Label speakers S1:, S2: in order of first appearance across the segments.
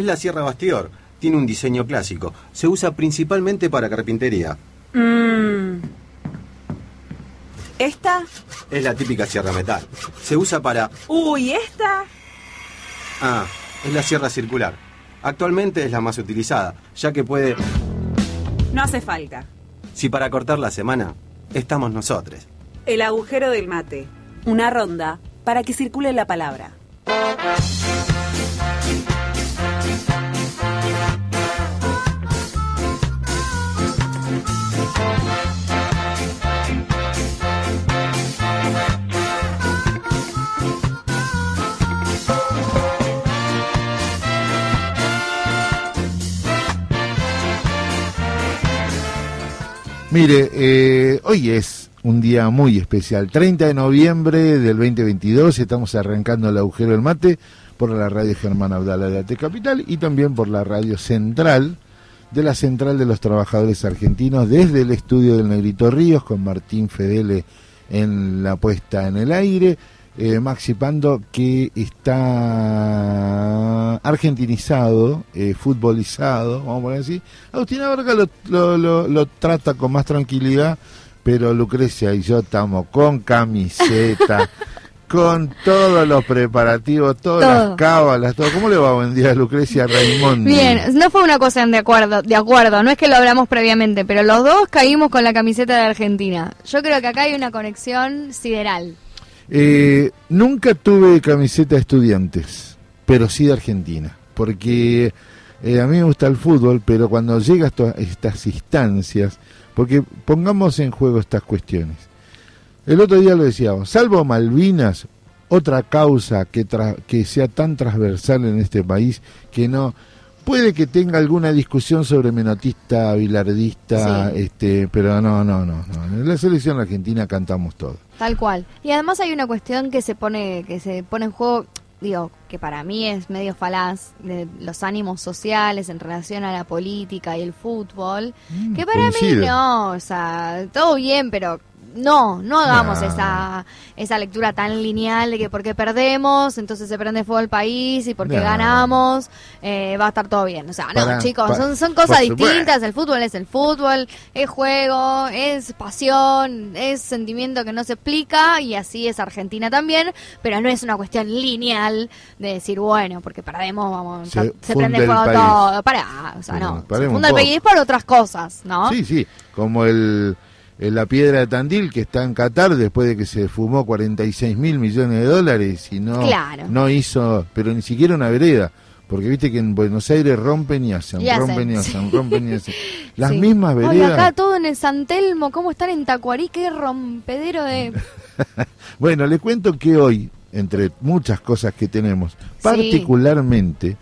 S1: Es la sierra Bastior. Tiene un diseño clásico. Se usa principalmente para carpintería.
S2: Mm. ¿Esta?
S1: Es la típica sierra metal. Se usa para...
S2: Uy, ¿esta?
S1: Ah, es la sierra circular. Actualmente es la más utilizada, ya que puede...
S2: No hace falta.
S1: Si para cortar la semana, estamos nosotros.
S2: El agujero del mate. Una ronda para que circule la palabra.
S3: Mire, eh, hoy es un día muy especial, 30 de noviembre del 2022, estamos arrancando el agujero del mate por la radio Germán Abdala de AT Capital y también por la radio central de la Central de los Trabajadores Argentinos desde el estudio del Negrito Ríos con Martín Fedele en la puesta en el aire. Eh, Maxi Pando que está argentinizado, eh, futbolizado, vamos a poner así. Agustín Abarca lo, lo, lo, lo, trata con más tranquilidad, pero Lucrecia y yo estamos con camiseta, con todos los preparativos, todas
S4: Todo.
S3: las cábalas, todo. ¿Cómo le va buen día Lucrecia Raimondi?
S4: Bien, no fue una cosa de acuerdo, de acuerdo, no es que lo hablamos previamente, pero los dos caímos con la camiseta de Argentina. Yo creo que acá hay una conexión sideral.
S3: Eh, nunca tuve camiseta de estudiantes, pero sí de Argentina, porque eh, a mí me gusta el fútbol, pero cuando llega a estas instancias, porque pongamos en juego estas cuestiones. El otro día lo decíamos, salvo Malvinas, otra causa que, tra- que sea tan transversal en este país que no puede que tenga alguna discusión sobre menotista, bilardista,
S4: Sí.
S3: este, pero no, no, no, no. En la selección argentina cantamos todo.
S4: Tal cual. Y además hay una cuestión que se pone, que se pone en juego, digo, que para mí es medio falaz, de los ánimos sociales en relación a la política y el fútbol, que para mí no, o sea, todo bien, pero no, no hagamos
S3: No.
S4: esa, esa lectura tan lineal de que porque perdemos, entonces se prende fuego el país y porque
S3: No.
S4: ganamos, eh, va a estar todo bien. O sea, no, chicos, son, son cosas distintas, el fútbol es el fútbol, es juego, es pasión, es sentimiento que no se explica y así es Argentina también, pero no es una cuestión lineal de decir, bueno, porque perdemos, vamos,
S3: Se
S4: se, prende fuego todo. Pará, o sea,
S3: Sí,
S4: no, se funda el país por otras cosas, ¿no?
S3: Sí, sí, como el, el- la piedra de Tandil que está en Qatar después de que se fumó 46 mil millones de dólares y no,
S4: Claro.
S3: no hizo, pero ni siquiera una vereda. Porque viste que en Buenos Aires rompen y hacen,
S4: Y hacen,
S3: rompen y hacen, rompen y hacen. Las
S4: Sí.
S3: mismas veredas.
S4: acá todo en el San Telmo, ¿cómo están en Tacuarí? Qué rompedero de...
S3: Bueno, le cuento que hoy, entre muchas cosas que tenemos, particularmente,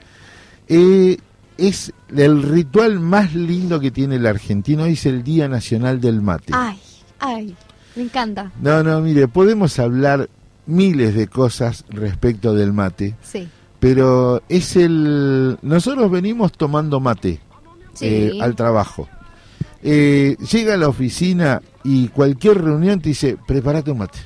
S3: eh, es el ritual más lindo que tiene el argentino, hoy es el Día Nacional del Mate.
S4: Ay, ay, me encanta.
S3: No, no, mire, podemos hablar miles de cosas respecto del mate,
S4: Sí,
S3: pero es el... Nosotros venimos tomando mate
S4: sí.
S3: eh, al trabajo. Eh, llega a la oficina y cualquier reunión te dice, prepárate un mate.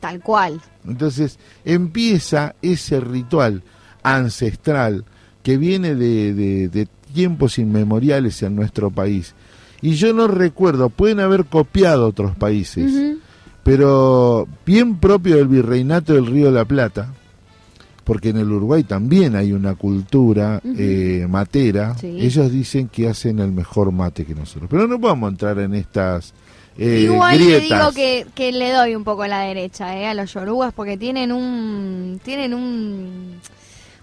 S4: Tal cual.
S3: Entonces empieza ese ritual ancestral que viene de, de- de tiempos inmemoriales en nuestro país. Y yo no recuerdo, pueden haber copiado otros países, pero bien propio del virreinato del Río de la Plata, porque en el Uruguay también hay una cultura
S4: Ujú.
S3: eh, matera,
S4: Sí.
S3: ellos dicen que hacen el mejor mate que nosotros. Pero no podemos entrar en estas eh,
S4: Igual le digo que, que le doy un poco a la derecha, eh, a los yorugas, porque tienen un... Tienen un...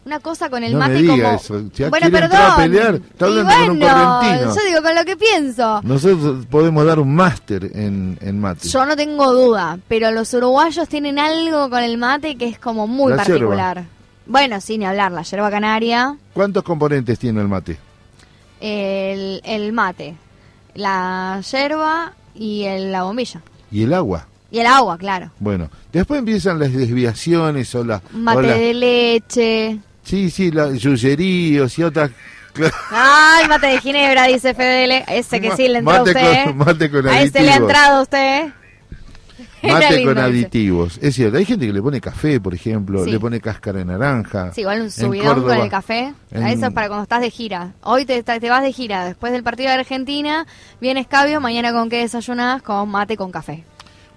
S4: Una cosa con el
S3: No me
S4: mate
S3: diga
S4: como...
S3: eso,
S4: bueno, perdón.
S3: a pelear, está
S4: Y
S3: hablando con un
S4: bueno,
S3: correntino.
S4: yo digo con lo que pienso.
S3: Nosotros podemos dar un máster en, en mate.
S4: Yo no tengo duda, pero los uruguayos tienen algo con el mate que es como muy
S3: La
S4: particular. Bueno, sin hablar, la yerba canaria,
S3: ¿Cuántos componentes tiene el mate?
S4: el, el mate, la yerba y el- la bombilla.
S3: Y el agua.
S4: Y el agua, claro.
S3: Bueno, después empiezan las desviaciones o las...
S4: Mate
S3: o
S4: de leche.
S3: Sí, sí, los yuyeríos y otras...
S4: Ay, mate de ginebra, dice Fedele. Ese que sí le entró
S3: Mate
S4: usted.
S3: con- mate con
S4: a ese le ha entrado usted. Era
S3: Mate
S4: lindo
S3: con aditivos. Es cierto, hay gente que le pone café, por ejemplo,
S4: Sí.
S3: le pone cáscara de naranja.
S4: Sí, igual un subidón con el café.
S3: en-
S4: Eso es para cuando estás de gira. Hoy te, te vas de gira. Después del partido de Argentina, vienes cabio. Mañana con qué desayunás? Con mate con café.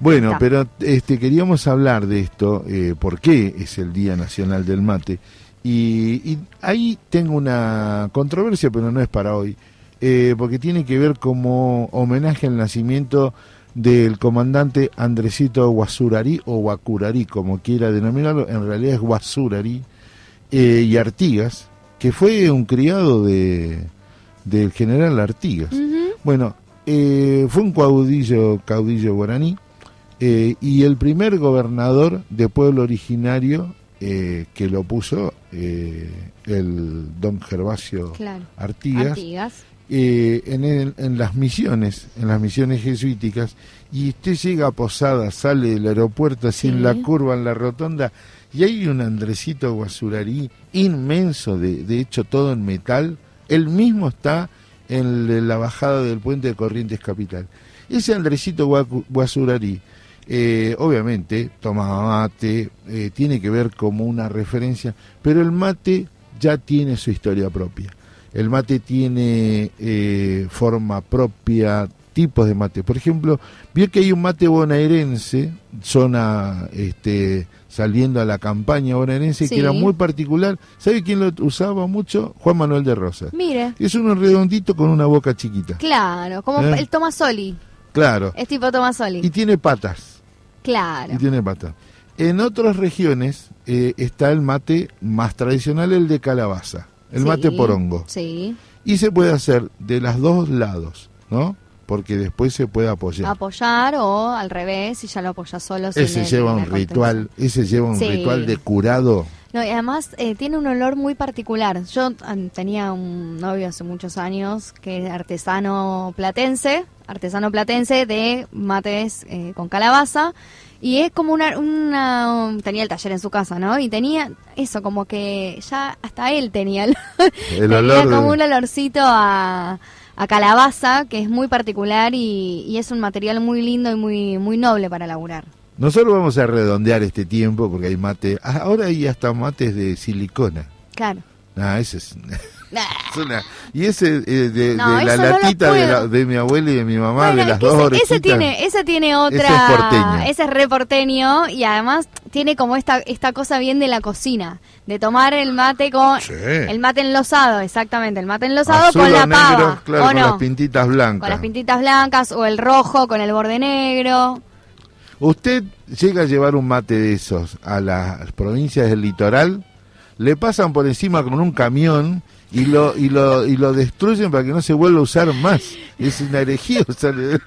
S3: Bueno, pero este queríamos hablar de esto, eh, por qué es el Día Nacional del Mate. Y, y ahí tengo una controversia, pero no es para hoy, eh, porque tiene que ver como homenaje al nacimiento del comandante Andresito Guasurari o Guacurari, como quiera denominarlo, en realidad es Guasurari, eh, y Artigas, que fue un criado de, del general Artigas. Bueno, eh, fue un caudillo, caudillo guaraní eh, y el primer gobernador de pueblo originario eh, que lo puso eh, el don Gervasio
S4: Claro.
S3: Artigas,
S4: Artigas.
S3: eh, en, el- en las misiones, en las misiones jesuíticas, y usted llega a Posada, sale del aeropuerto así en la curva, en la rotonda, y hay un Andresito Guasurarí inmenso, de, de hecho todo en metal, él mismo está en la bajada del puente de Corrientes Capital. Ese Andresito Guacu- Guasurarí, eh, obviamente, tomaba mate, eh, tiene que ver como una referencia, pero el mate ya tiene su historia propia. El mate tiene eh, forma propia, tipos de mate. Por ejemplo, vio que hay un mate bonaerense, zona este, saliendo a la campaña bonaerense,
S4: Sí.
S3: que era muy particular. ¿Sabe quién lo usaba mucho? Juan Manuel de Rosas.
S4: Mire.
S3: Es uno redondito con una boca chiquita.
S4: Claro, como
S3: ¿Eh?
S4: el Tomasoli.
S3: Claro.
S4: Es tipo Tomasoli.
S3: Y tiene patas.
S4: Claro.
S3: Y tiene patas. En otras regiones eh, está el mate más tradicional, el de calabaza, el
S4: Sí,
S3: mate porongo.
S4: Sí.
S3: Y se puede hacer de los dos lados, ¿no? Porque después se puede apoyar.
S4: Apoyar o al revés, si ya lo apoyas solo.
S3: ese lleva un ritual, ese lleva un
S4: Sí.
S3: ritual de curado.
S4: No, y además eh, tiene un olor muy particular. Yo tenía un novio hace muchos años que es artesano platense, artesano platense de mates eh, con calabaza. Y es como una, una... Tenía el taller en su casa, ¿no? Y tenía eso, como que ya hasta él tenía el,
S3: El
S4: tenía
S3: olor de-
S4: como un olorcito a, a calabaza que es muy particular y, y es un material muy lindo y muy, muy noble para laburar.
S3: Nosotros vamos a redondear este tiempo porque hay mate. ah, Ahora hay hasta mates de silicona.
S4: Claro.
S3: Ah, ese es, es una- y ese eh, de,
S4: No,
S3: de la
S4: no
S3: latita de, la- de mi abuela y de mi mamá,
S4: Bueno,
S3: de las dos
S4: ese,
S3: orejitas.
S4: ese tiene, ese tiene otra.
S3: Ese es porteño.
S4: ese es re porteño y además tiene como esta, esta cosa bien de la cocina, de tomar el mate con
S3: Sí.
S4: el mate enlosado, exactamente, el mate enlosado
S3: Azul
S4: con la
S3: negro,
S4: pava,
S3: claro,
S4: ¿o
S3: con
S4: no?
S3: las pintitas blancas.
S4: Con las pintitas blancas o el rojo con el borde negro.
S3: Usted llega a llevar un mate de esos a las provincias del litoral, le pasan por encima con un camión y lo y lo y lo destruyen para que no se vuelva a usar más. Es una herejía usar-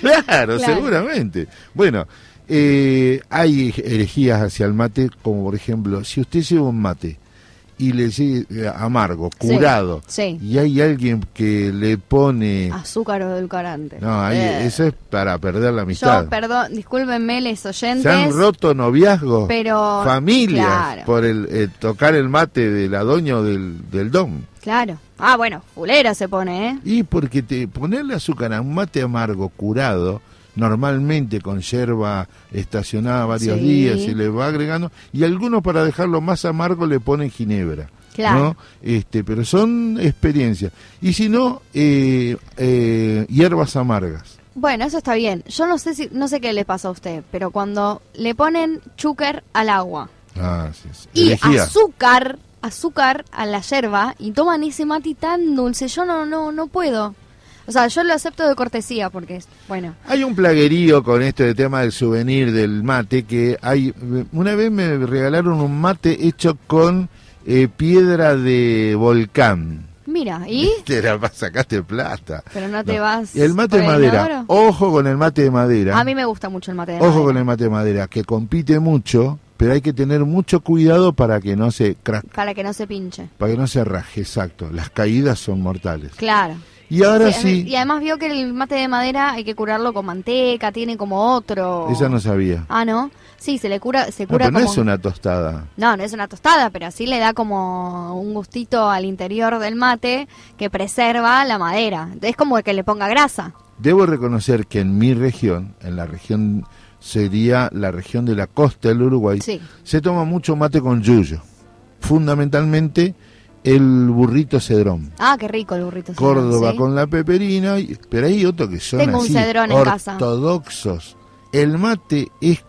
S3: claro,
S4: Claro.
S3: seguramente. Bueno, eh, hay herejías hacia el mate, como por ejemplo, si usted lleva un mate y le llega amargo,
S4: Sí,
S3: curado,
S4: sí.
S3: y hay alguien que le pone...
S4: Azúcar o edulcorante.
S3: No, ahí,
S4: Eh,
S3: eso es para perder la amistad.
S4: Yo, perdón, discúlpenme les oyentes.
S3: Se han roto noviazgos,
S4: pero-
S3: familias,
S4: claro.
S3: por el eh, tocar el mate de la doña o del, del don.
S4: Claro. Ah, bueno, fulera se pone, ¿eh?
S3: Y porque te ponerle azúcar a un mate amargo curado, normalmente con yerba estacionada varios
S4: Sí.
S3: días, se le va agregando, y algunos para dejarlo más amargo le ponen ginebra.
S4: Claro.
S3: ¿no? Este, pero son experiencias. Y si no, eh, eh, hierbas amargas.
S4: Bueno, eso está bien. Yo no sé si no sé qué le pasa a usted, pero cuando le ponen chúquer al agua
S3: Ah, sí, sí.
S4: y azúcar, azúcar a la yerba y toman ese mate tan dulce, yo no no no puedo. O sea, yo lo acepto de cortesía porque es bueno.
S3: Hay un plaguerío con esto de tema del souvenir del mate que hay una vez me regalaron un mate hecho con eh, piedra de volcán.
S4: Mira, ¿y?
S3: Te la sacaste plata.
S4: Pero no te vas
S3: Y el mate de madera. Ojo con el mate de madera.
S4: A mí me gusta mucho el mate de
S3: Ojo
S4: madera.
S3: con el mate de madera, que compite mucho, pero hay que tener mucho cuidado para que no se crack,
S4: para que no se pinche.
S3: para que no se raje, exacto. Las caídas son mortales.
S4: Claro.
S3: Y ahora
S4: Sí,
S3: sí,
S4: Y además vio que el mate de madera hay que curarlo con manteca, tiene como otro.
S3: esa no sabía.
S4: Ah, ¿no? Sí, se le cura, se
S3: No,
S4: cura
S3: pero no
S4: como...
S3: es una tostada.
S4: No, no es una tostada, pero así le da como un gustito al interior del mate que preserva la madera. Es como que le ponga grasa.
S3: Debo reconocer que en mi región, en la región sería la región de la costa del Uruguay,
S4: Sí.
S3: se toma mucho mate con yuyo. Fundamentalmente el burrito cedrón.
S4: Ah, qué rico el burrito.
S3: Córdoba
S4: ¿sí?
S3: con la peperina, y- pero hay otros que son
S4: Tengo un
S3: así,
S4: cedrón en casa.
S3: ortodoxos. El mate es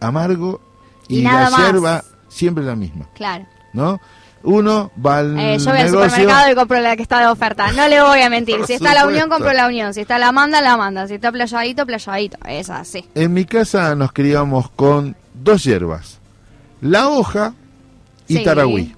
S3: amargo y, la
S4: más.
S3: yerba siempre la misma,
S4: Claro.
S3: ¿no? Uno va al
S4: Eh, yo voy al supermercado y compro la que está de oferta. No le voy a mentir. Si está la unión, compro la unión. Si está la manda, la manda. Si está playadito, playadito. Es así.
S3: En mi casa nos criamos con dos hierbas, la hoja y
S4: Sí.
S3: taragüí.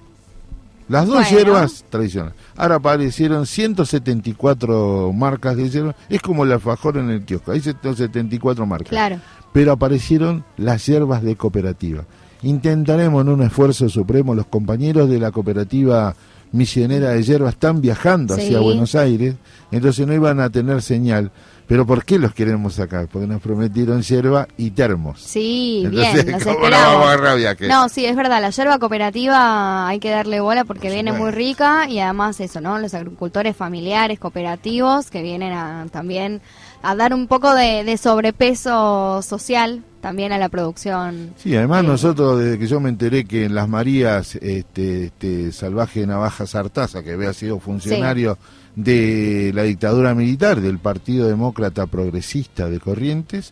S3: Las dos
S4: Bueno.
S3: hierbas tradicionales. Ahora aparecieron 174 marcas de hierbas. Es como el alfajor en el kiosco. Hay 174 marcas.
S4: Claro.
S3: Pero aparecieron las hierbas de cooperativa. Intentaremos en un esfuerzo supremo, los compañeros de la cooperativa misionera de hierbas están viajando
S4: Sí.
S3: hacia Buenos Aires, entonces no iban a tener señal. Pero ¿por qué los queremos sacar? Porque nos prometieron hierba y termos.
S4: Sí,
S3: Entonces,
S4: bien. Los
S3: ¿cómo no
S4: esperamos.
S3: vamos a agarrar viaje?
S4: No, sí, es verdad, la yerba cooperativa hay que darle bola porque
S3: Por
S4: viene muy rica y además eso, ¿no? Los agricultores familiares, cooperativos, que vienen a, también a dar un poco de, de sobrepeso social también a la producción.
S3: Sí, además
S4: Eh,
S3: nosotros, desde que yo me enteré que en Las Marías, este, este Salvaje Navaja Sartaza, que había sido funcionario de la dictadura militar del Partido Demócrata Progresista de Corrientes,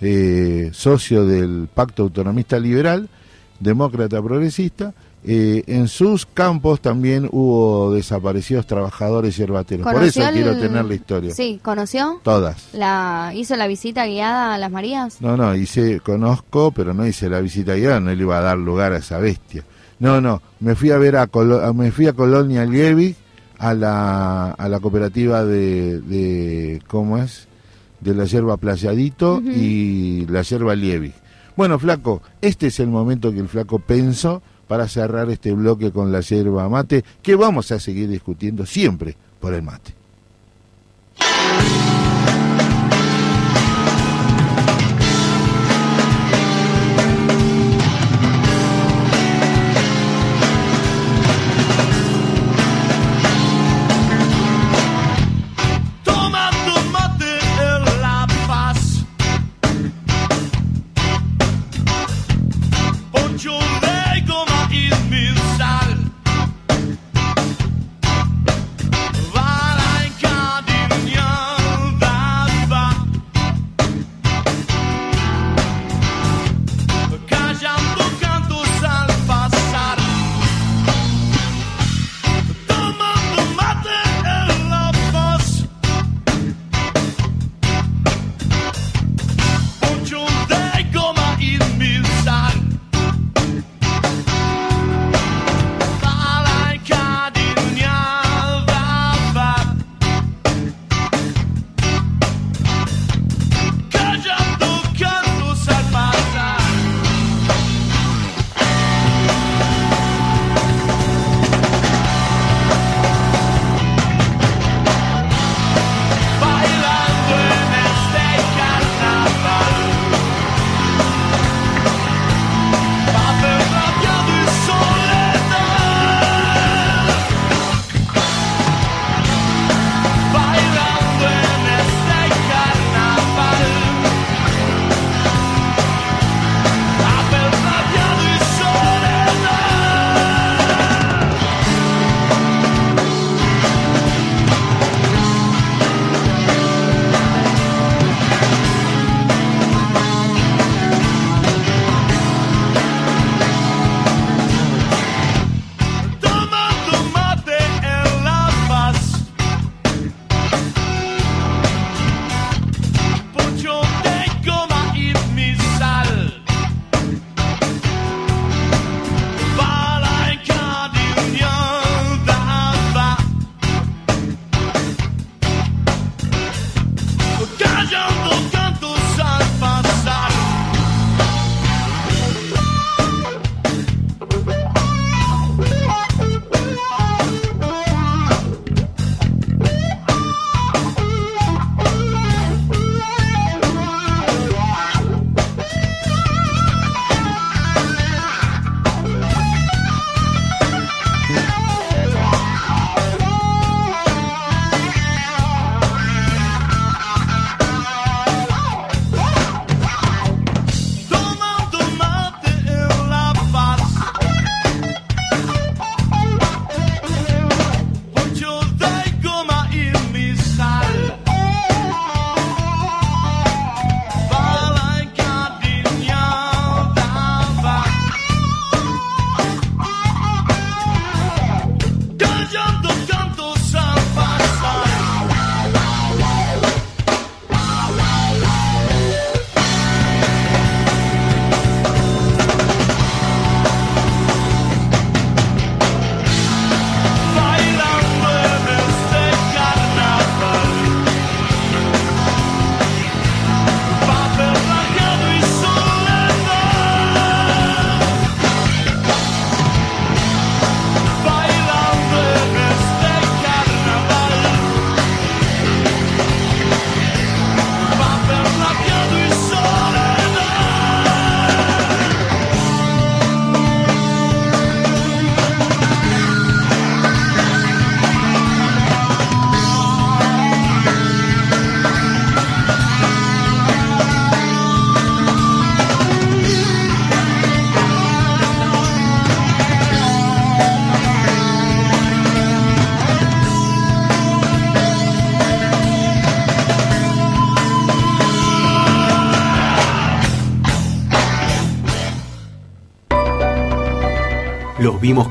S3: eh, socio del Pacto Autonomista Liberal, demócrata progresista, eh, en sus campos también hubo desaparecidos trabajadores yerbateros. Por eso
S4: ¿Conoció
S3: quiero tener la historia.
S4: Sí, ¿conoció?
S3: Todas.
S4: La, ¿Hizo la visita guiada a las Marías?
S3: No, no, hice, conozco, pero no hice la visita guiada, no le iba a dar lugar a esa bestia. No, no, me fui a ver a, Colo- me fui a Colonia Liebig, a la, a la cooperativa de, de, ¿cómo es? De la yerba Playadito y la yerba Liebig. Bueno, flaco, este es el momento que el flaco pensó para cerrar este bloque con la yerba mate, que vamos a seguir discutiendo siempre por el mate.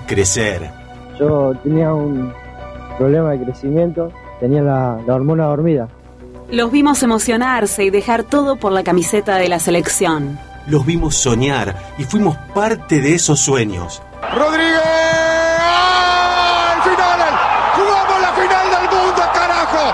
S1: Crecer.
S5: Yo tenía un problema de crecimiento, tenía la, la hormona dormida.
S2: Los vimos emocionarse y dejar todo por la camiseta de la selección.
S1: Los vimos soñar y fuimos parte de esos sueños.
S6: Rodríguez. ¡Al final! ¡Jugamos la final del mundo, carajo!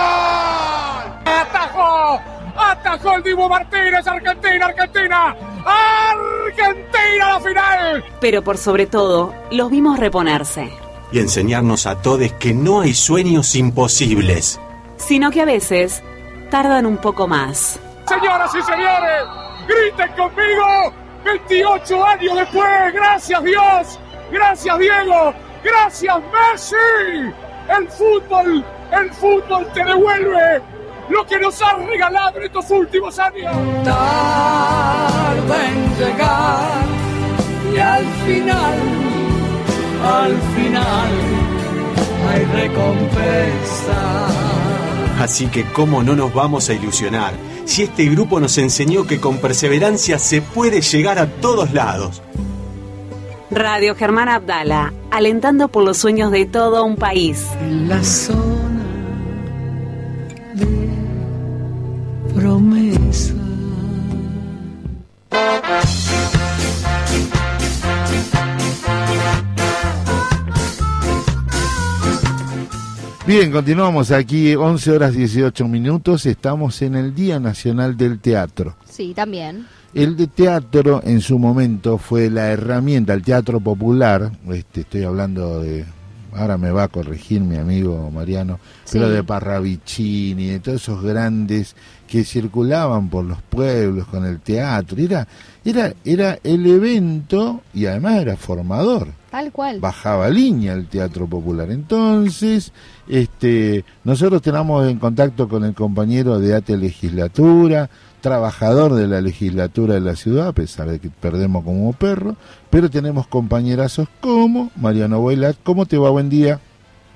S6: ¡Gol!
S7: ¡Atajó! ¡Atajó el Divo Martínez! ¡Argentina, Argentina! ¡Argentina la final!
S2: Pero por sobre todo, los vimos reponerse.
S1: Y enseñarnos a todos que no hay sueños imposibles.
S2: Sino que a veces tardan un poco más.
S7: Señoras y señores, griten conmigo. 28 años después, gracias Dios, gracias Diego, gracias Messi. El fútbol, el fútbol te devuelve lo que nos has regalado en estos últimos años.
S8: tarda en llegar y al final, al final hay recompensa.
S1: Así que cómo no nos vamos a ilusionar si este grupo nos enseñó que con perseverancia se puede llegar a todos lados.
S2: Radio Germán Abdala, alentando por los sueños de todo un país.
S8: En la zona de promesa.
S3: Bien, continuamos aquí, 11 horas 18 minutos, estamos en el Día Nacional del Teatro.
S4: Sí, también.
S3: El de teatro en su momento fue la herramienta, el teatro popular, este, estoy hablando de, ahora me va a corregir mi amigo Mariano, pero de Parravicini, de todos esos grandes que circulaban por los pueblos con el teatro, era, era, era el evento y además era formador
S4: Tal cual.
S3: bajaba línea el teatro popular. Entonces, este, nosotros tenemos en contacto con el compañero de ATE Legislatura, trabajador de la legislatura de la ciudad, a pesar de que perdemos como perro, pero tenemos compañerazos como Mariano Boilat. ¿Cómo te va? Buen día.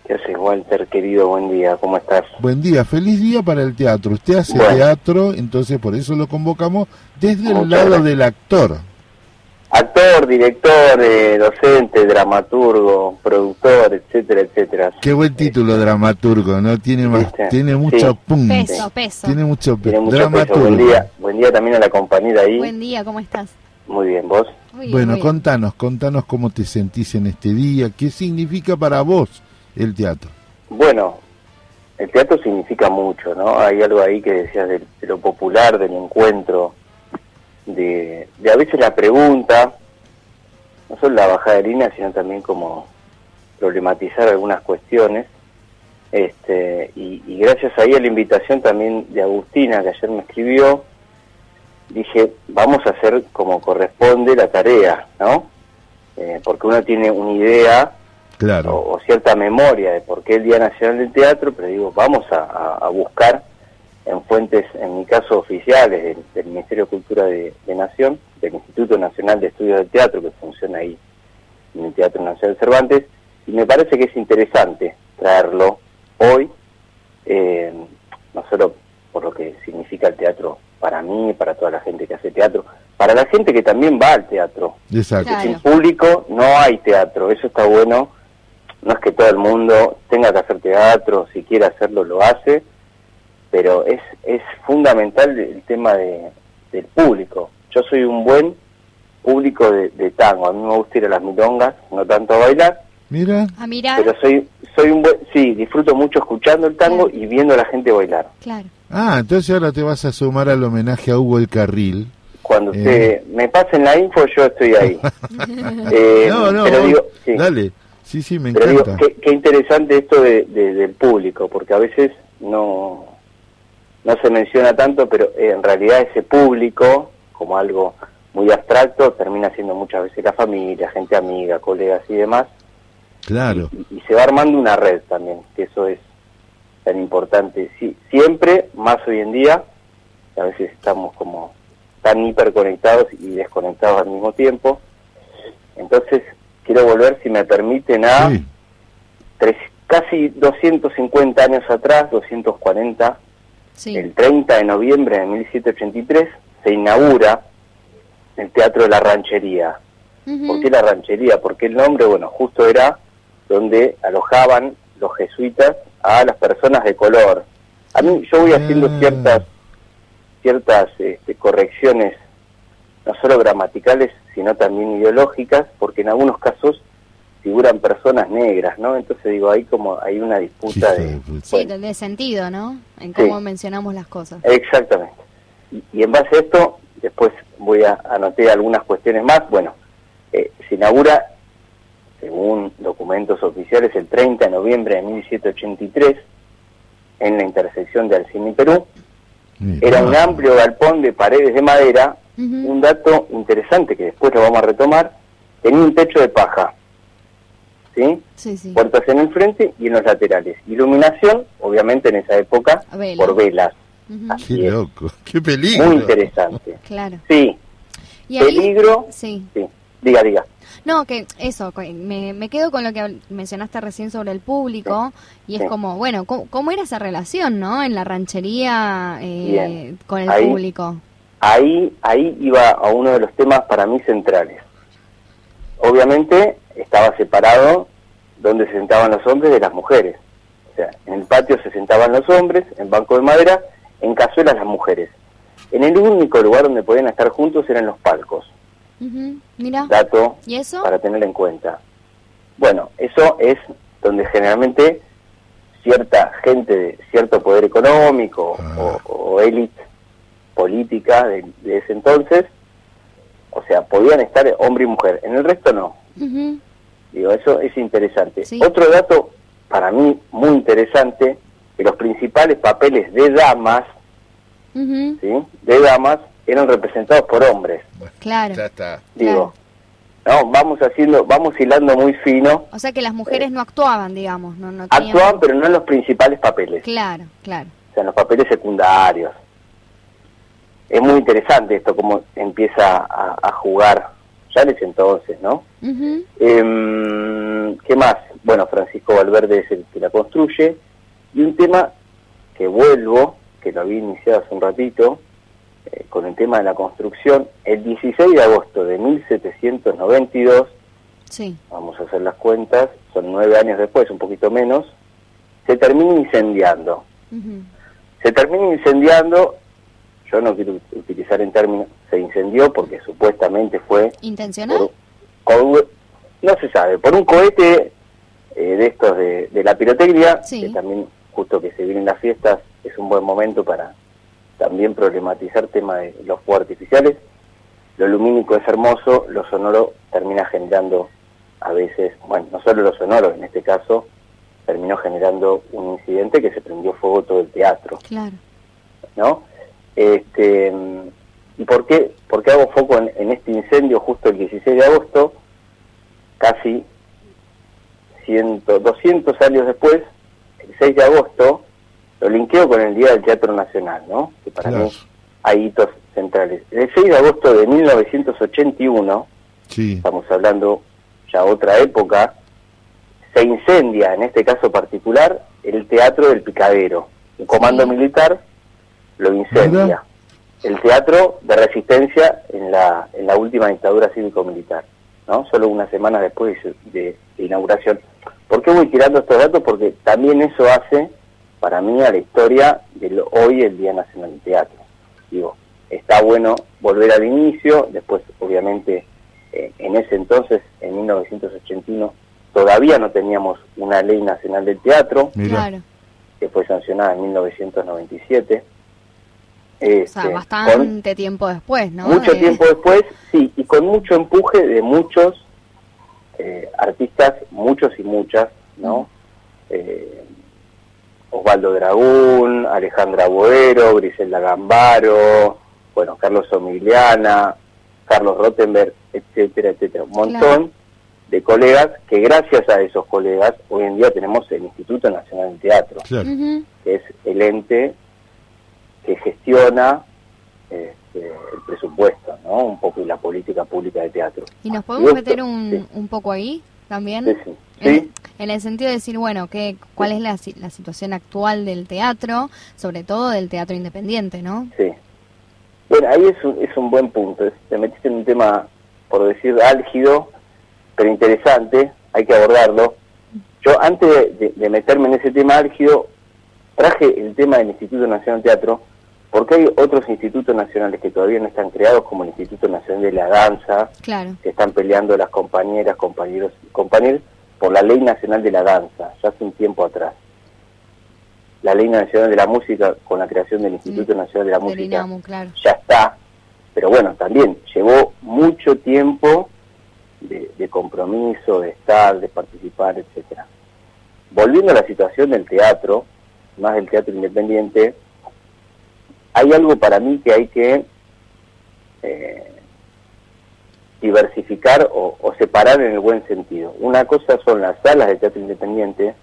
S9: ¿Qué haces, Walter, querido? Buen día, ¿cómo estás?
S3: Buen día, feliz día para el teatro. Usted hace
S9: Bueno.
S3: teatro, entonces por eso lo convocamos desde el lado
S9: gracias.
S3: del actor.
S9: Actor, director, eh, docente, dramaturgo, productor, etcétera, etcétera.
S3: Qué buen título, dramaturgo, ¿no? Tiene más,
S9: ¿Viste?
S3: tiene mucho
S9: Sí.
S3: punto.
S4: Peso, peso.
S3: Tiene mucho
S9: Tiene
S3: peso.
S9: mucho peso.
S3: Dramaturgo.
S9: Buen día, buen día también a la compañera ahí.
S4: Buen día, ¿cómo estás?
S9: Muy bien, ¿vos?
S4: Muy bien,
S3: Bueno,
S4: muy bien.
S3: contanos, contanos cómo te sentís en este día, qué significa para vos el teatro.
S9: Bueno, el teatro significa mucho, ¿no? Hay algo ahí que decías de, lo popular, del encuentro, de, de a veces la pregunta, no solo la bajada de línea, sino también como problematizar algunas cuestiones. Este, y, y gracias ahí a la invitación también de Agustina, que ayer me escribió, dije, vamos a hacer como corresponde la tarea, ¿no? Eh, porque uno tiene una idea
S3: Claro,
S9: o, o cierta memoria de por qué el Día Nacional del Teatro, pero digo, vamos a, a- a buscar en fuentes, en mi caso oficiales, del, del Ministerio de Cultura de, de Nación, del Instituto Nacional de Estudios del Teatro, que funciona ahí en el Teatro Nacional Cervantes, y me parece que es interesante traerlo hoy, eh, no solo por lo que significa el teatro para mí, para toda la gente que hace teatro, para la gente que también va al teatro,
S3: exacto.
S4: Claro.
S9: sin público no hay teatro, eso está bueno. No es que todo el mundo tenga que hacer teatro, si quiere hacerlo lo hace, pero es, es fundamental el tema de, del público. Yo soy un buen público de, de tango, a mí me gusta ir a las milongas, no tanto a bailar,
S3: Mira,
S4: A mirar,
S9: pero soy soy un buen, sí, disfruto mucho escuchando el tango y viendo a la gente bailar.
S4: claro.
S3: ah, entonces ahora te vas a sumar al homenaje a Hugo el Carril.
S9: Cuando
S3: Eh.
S9: usted me pasen la info, yo estoy ahí. Eh,
S3: no, no,
S9: pero
S3: vos-
S9: digo, sí.
S3: dale. Sí, sí, me
S9: Pero digo, qué, qué interesante esto de, de- del público, porque a veces no, no se menciona tanto, pero eh, en realidad ese público, como algo muy abstracto, termina siendo muchas veces la familia, gente amiga, colegas y demás,
S3: Claro,
S9: y, y se va armando una red también, que eso es tan importante. Sí, siempre, más hoy en día, a veces estamos como tan hiperconectados y desconectados al mismo tiempo. Entonces, quiero volver, si me permiten, a
S3: sí,
S9: tres- casi 250 años atrás, 240,
S4: Sí.
S9: el 30 de noviembre de 1783, se inaugura el Teatro de la Ranchería. ¿Por qué la ranchería? Porque el nombre, bueno, justo era donde alojaban los jesuitas a las personas de color. A mí yo voy haciendo
S3: Ah.
S9: ciertas ciertas este, correcciones, no solo gramaticales, sino también ideológicas, porque en algunos casos figuran personas negras, ¿no? Entonces digo, hay como hay una disputa de...
S4: Sí,
S9: bueno,
S4: de, sentido, ¿no? En
S9: Sí.
S4: cómo mencionamos las cosas.
S9: Exactamente. Y, y en base a esto, después voy a anotar algunas cuestiones más. Bueno, eh, se inaugura, según documentos oficiales, el 30 de noviembre de 1783, en la intersección de Alcina y Perú. Era un amplio galpón de paredes de madera. Un dato interesante que después lo vamos a retomar, tenía un techo de paja. ¿Sí?
S4: Sí, sí.
S9: Puertas en el frente y en los laterales. Iluminación, obviamente en esa época,
S4: Vela.
S9: por velas.
S3: Qué
S9: es.
S3: loco, qué peligro.
S9: Muy interesante.
S4: Claro.
S9: Sí,
S4: Y ahí,
S9: peligro.
S4: sí.
S9: Sí, diga, diga.
S4: No, que eso, me, me quedo con lo que mencionaste recién sobre el público y es
S9: Sí.
S4: como, bueno, ¿cómo, cómo era esa relación, no? En la ranchería eh, con el
S9: Ahí-
S4: público.
S9: Ahí, ahí iba a uno de los temas para mí centrales. Obviamente estaba separado donde se sentaban los hombres de las mujeres. O sea, en el patio se sentaban los hombres, en banco de madera, en cazuelas las mujeres. En el único lugar donde podían estar juntos eran los palcos.
S4: Mira,
S9: Dato
S4: ¿y eso?
S9: para tener en cuenta. Bueno, eso es donde generalmente cierta gente de cierto poder económico
S3: Ah.
S9: o, o élite política de, de ese entonces, o sea, podían estar hombre y mujer. En el resto no. Digo, eso es interesante.
S4: Sí.
S9: Otro dato para mí muy interesante, que los principales papeles de damas, ¿sí? De damas eran representados por hombres.
S4: Claro.
S3: Ya está.
S9: Digo, no, vamos haciendo, vamos hilando muy fino.
S4: O sea que las mujeres no actuaban, digamos, no, no tenían...
S9: Actúan, pero no en los principales papeles,
S4: Claro, claro.
S9: o sea, en los papeles secundarios. Es muy interesante esto, cómo empieza a, a jugar ya en ese entonces, ¿no? Em, ¿Qué más? Bueno, Francisco Valverde es el que la construye. Y un tema que vuelvo, que lo había iniciado hace un ratito, eh, con el tema de la construcción, el 16 de agosto de 1792,
S4: Sí.
S9: vamos a hacer las cuentas, son nueve años después, un poquito menos, se termina incendiando. Se termina incendiando, yo no quiero utilizar en términos, se incendió porque supuestamente fue
S4: ¿Intencional?
S9: por, con- no se sabe, por un cohete eh, de estos de, de la pirotecnia,
S4: Sí.
S9: que también justo que se vienen las fiestas es un buen momento para también problematizar tema de los fuegos artificiales. Lo lumínico es hermoso, lo sonoro termina generando a veces, bueno, no solo lo sonoro, en este caso terminó generando un incidente que se prendió fuego todo el teatro.
S4: Claro.
S9: ¿no? Este, ¿Y por qué, por qué hago foco en, en este incendio justo el 16 de agosto? Casi 100, 200 años después, el 6 de agosto, lo linkeo con el Día del Teatro Nacional, ¿no? Que para
S3: Claro.
S9: mí hay hitos centrales. El 6 de agosto de 1981,
S3: Sí.
S9: estamos hablando ya otra época, se incendia, en este caso particular, el Teatro del Picadero. Un comando
S4: Sí.
S9: militar lo incendia.
S3: Mira.
S9: El teatro de resistencia en la, en la última dictadura cívico-militar, ¿no? Solo unas semanas después de, su- de- de inauguración. ¿Por qué voy tirando estos datos? Porque también eso hace, para mí, a la historia de hoy, el Día Nacional del Teatro. Digo, está bueno volver al inicio, después, obviamente, eh, en ese entonces, en 1981, todavía no teníamos una ley nacional del teatro,
S3: Mira.
S9: Que fue sancionada en 1997.
S4: O sea,
S9: Este,
S4: bastante tiempo después, ¿no?
S9: mucho
S4: Eh,
S9: tiempo después, sí, y con mucho empuje de muchos eh, artistas, muchos y muchas, ¿no? Eh, Osvaldo Dragún, Alejandra Boero, Griselda Gambaro, bueno, Carlos Omigliana, Carlos Rottenberg, etcétera, etcétera. Un montón
S4: Claro.
S9: de colegas que gracias a esos colegas hoy en día tenemos el Instituto Nacional del Teatro
S3: Claro.
S9: que es el ente que gestiona este, el presupuesto, ¿no? Un poco y la política pública de teatro.
S4: Y nos podemos
S9: Y esto-
S4: meter un,
S9: sí.
S4: un poco ahí también.
S9: Sí, sí.
S4: En, el sentido de decir, bueno, ¿qué, ¿cuál es la, la situación actual del teatro, sobre todo del teatro independiente, ¿no?
S9: sí. Bueno, ahí es un, es un buen punto. te metiste en un tema por decir álgido, pero interesante, hay que abordarlo. Yo antes de, de meterme en ese tema álgido, traje el tema del Instituto Nacional de Teatro, porque hay otros institutos nacionales que todavía no están creados, como el Instituto Nacional de la Danza,
S4: Claro.
S9: que están peleando las compañeras, compañeros y compañeros por la Ley Nacional de la Danza, ya hace un tiempo atrás. La Ley Nacional de la Música, con la creación del Instituto Nacional de la Música,
S4: claro.
S9: ya está, pero bueno, también llevó mucho tiempo de, de compromiso, de estar, de participar, etcétera. Volviendo a la situación del teatro, más del teatro independiente, hay algo para mí que hay que eh, diversificar o, o separar en el buen sentido. Una cosa son las salas de teatro independiente,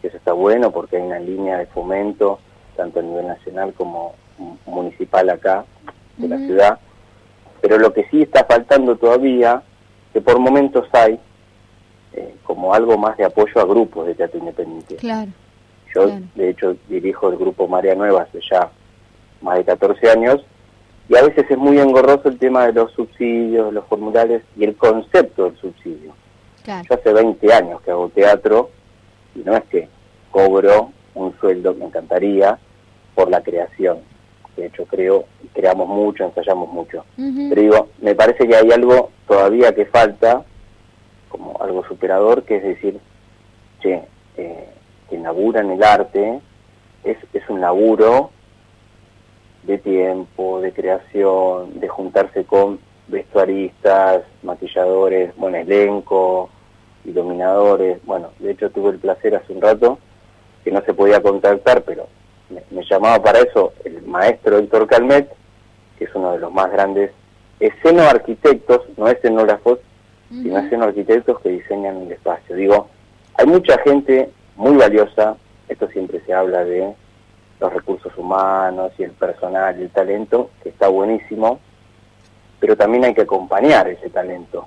S9: que eso está bueno porque hay una línea de fomento, tanto a nivel nacional como mu- municipal acá, de la ciudad, pero lo que sí está faltando todavía, que por momentos hay, eh, como algo más de apoyo a grupos de teatro independiente.
S4: Claro.
S9: Yo,
S4: Claro.
S9: de hecho, dirijo el grupo María Nueva hace ya más de 14 años y a veces es muy engorroso el tema de los subsidios, los formularios y el concepto del subsidio.
S4: Claro.
S9: Yo hace 20 años que hago teatro y no es que cobro un sueldo, me encantaría, por la creación. De hecho, creo, creamos mucho, ensayamos mucho. Pero digo, me parece que hay algo todavía que falta, como algo superador, que es decir, che, eh, quien labura en el arte es, es un laburo de tiempo, de creación, de juntarse con vestuaristas, maquilladores, buen elenco, iluminadores. Bueno, de hecho tuve el placer hace un rato que no se podía contactar, pero me, me llamaba para eso el maestro Héctor Calmet, que es uno de los más grandes escenoarquitectos, no escenógrafos, sino escenoarquitectos que diseñan el espacio. Digo, hay mucha gente muy valiosa, esto siempre se habla de los recursos humanos y el personal y el talento, que está buenísimo, pero también hay que acompañar ese talento,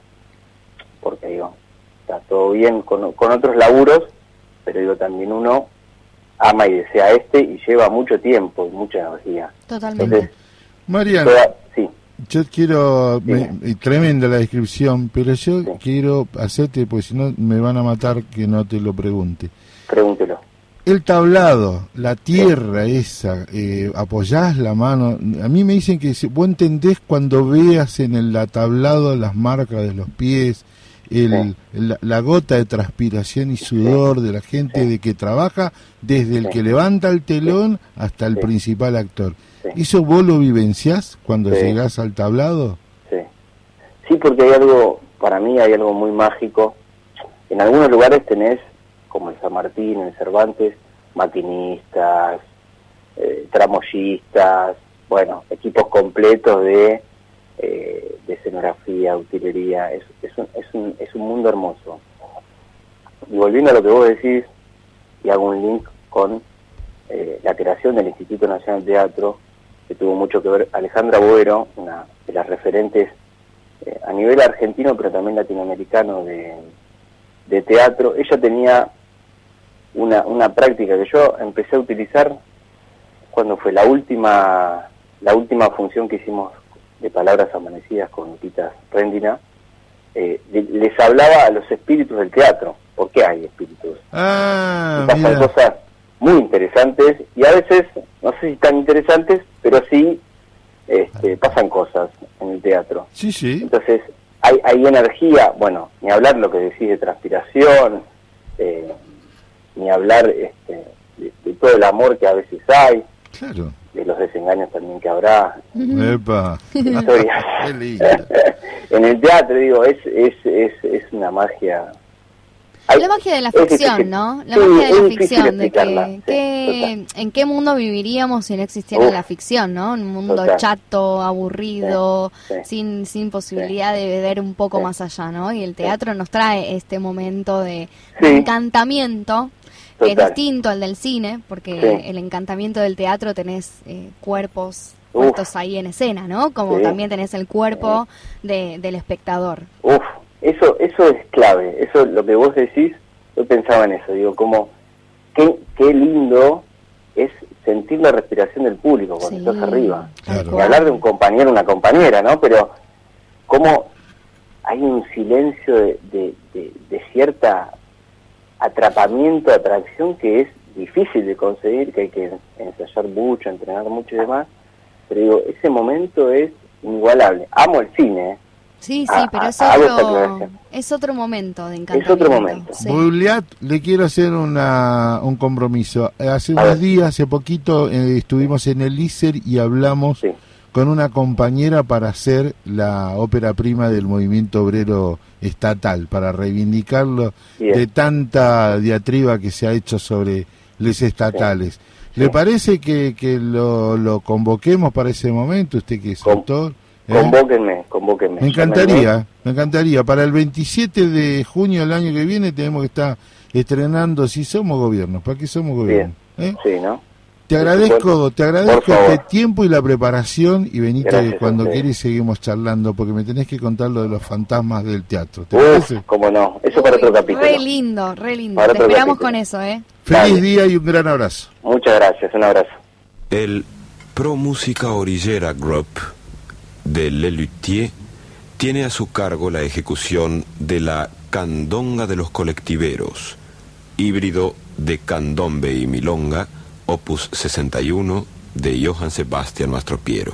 S9: porque digo, está todo bien con, con otros laburos, pero digo, también uno ama y desea este y lleva mucho tiempo y mucha energía.
S4: Totalmente.
S9: Entonces,
S3: Mariano,
S9: toda- sí,
S3: yo quiero, me- y tremenda la descripción, pero yo quiero hacerte, porque si no me van a matar que no te lo pregunte.
S9: pregúntelo.
S3: El tablado, la tierra esa, eh, apoyás la mano. A mí me dicen que vos entendés cuando veas en el tablado las marcas de los pies, el, la, la gota de transpiración y sudor de la gente de que trabaja desde el que levanta el telón hasta el principal actor. ¿Eso vos lo vivenciás cuando llegás al tablado?
S9: Sí. Sí, porque hay algo, para mí hay algo muy mágico. En algunos lugares tenés, como el San Martín, el Cervantes, maquinistas, eh, tramoyistas, bueno, equipos completos de, eh, de escenografía, utilería. Es, es, un, es, un, es un mundo hermoso. Y volviendo a lo que vos decís, y hago un link con eh, la creación del Instituto Nacional de Teatro, que tuvo mucho que ver Alejandra Boero, una de las referentes eh, a nivel argentino, pero también latinoamericano de, de teatro. Ella tenía una, una práctica que yo empecé a utilizar cuando fue la última la última función que hicimos de Palabras Amanecidas con Lupita Rendina, eh, le- les hablaba a los espíritus del teatro. ¿Por qué hay espíritus?
S3: Ah,
S9: y pasan
S3: mira.
S9: cosas muy interesantes y a veces, no sé si tan interesantes, pero sí este, pasan cosas en el teatro.
S3: Sí, sí.
S9: Entonces, hay, hay energía, bueno, ni hablar lo que decís de transpiración, eh, ni hablar este, de, de todo el amor que a veces hay,
S3: Claro.
S9: de los desengaños también que habrá,
S3: Epa.
S9: historias.
S3: Qué lindo.
S9: en el teatro, digo, es, es, es, es una magia. Hay-
S4: La magia de la ficción. ¿no? La
S9: Sí,
S4: magia de la ficción, de que,
S9: sí,
S4: en qué mundo viviríamos si no existiera
S9: Uf.
S4: la ficción, ¿no? Un mundo
S9: Total.
S4: chato, aburrido,
S9: Sí, sí.
S4: sin sin posibilidad de ver un poco
S9: Sí.
S4: más allá, ¿no? Y el teatro nos trae este momento de,
S9: Sí.
S4: de encantamiento que es
S9: Total.
S4: distinto al del cine, porque
S9: Sí.
S4: el encantamiento del teatro tenés eh, cuerpos
S9: Uf.
S4: puestos ahí en escena, ¿no? Como
S9: Sí.
S4: también tenés el cuerpo de, del espectador.
S9: Uf, eso, eso es clave. Eso, lo que vos decís, yo pensaba en eso. Digo, como, qué, qué lindo es sentir la respiración del público cuando
S4: Sí,
S9: estás arriba.
S3: Claro.
S9: Ni hablar de un compañero, una compañera, ¿no? Pero, cómo hay un silencio de, de, de- de cierta atrapamiento, atracción que es difícil de conseguir, que hay que ensayar mucho, entrenar mucho y demás, pero digo, ese momento es inigualable. Amo el cine, ¿eh?
S4: Sí, sí, pero
S9: ah,
S4: es otro, es momento de encantamiento.
S9: otro momento.
S4: sí.
S3: Le quiero hacer una, un compromiso. Hace
S9: A
S3: unos
S9: ver.
S3: días, hace poquito, eh, estuvimos en el ISER y hablamos
S9: Sí.
S3: Con una compañera para hacer la ópera prima del movimiento obrero estatal, para reivindicarlo
S9: Bien.
S3: de tanta diatriba que se ha hecho sobre les estatales. ¿Le
S9: Sí.
S3: parece que, que lo, lo convoquemos para ese momento? Usted que es
S9: Con-
S3: autor. ¿eh?
S9: Convóquenme, convóquenme.
S3: Me encantaría, me encantaría. Para el 27 de junio del año que viene tenemos que estar estrenando Si Somos Gobierno. ¿Para qué somos gobierno? ¿Eh?
S9: Sí, ¿no?
S3: Te agradezco, te agradezco este tiempo y la preparación y venite
S9: Gracias
S3: cuando quieras y seguimos charlando porque me tenés que contar lo de los fantasmas del teatro. ¿Te
S9: Uf,
S3: parece?
S9: cómo no. Eso para
S4: Uy,
S9: otro capítulo.
S4: Re lindo, re lindo.
S9: Para
S4: Te esperamos
S9: capítulo.
S4: con eso, ¿eh?
S3: Feliz
S9: Dale.
S3: día y un gran abrazo.
S9: Muchas gracias, un abrazo.
S10: El Pro Música Orillera Group de Lelutier tiene a su cargo la ejecución de la Candonga de los Colectiveros, híbrido de candombe y milonga, opus 61 de Johann Sebastian Mastropiero.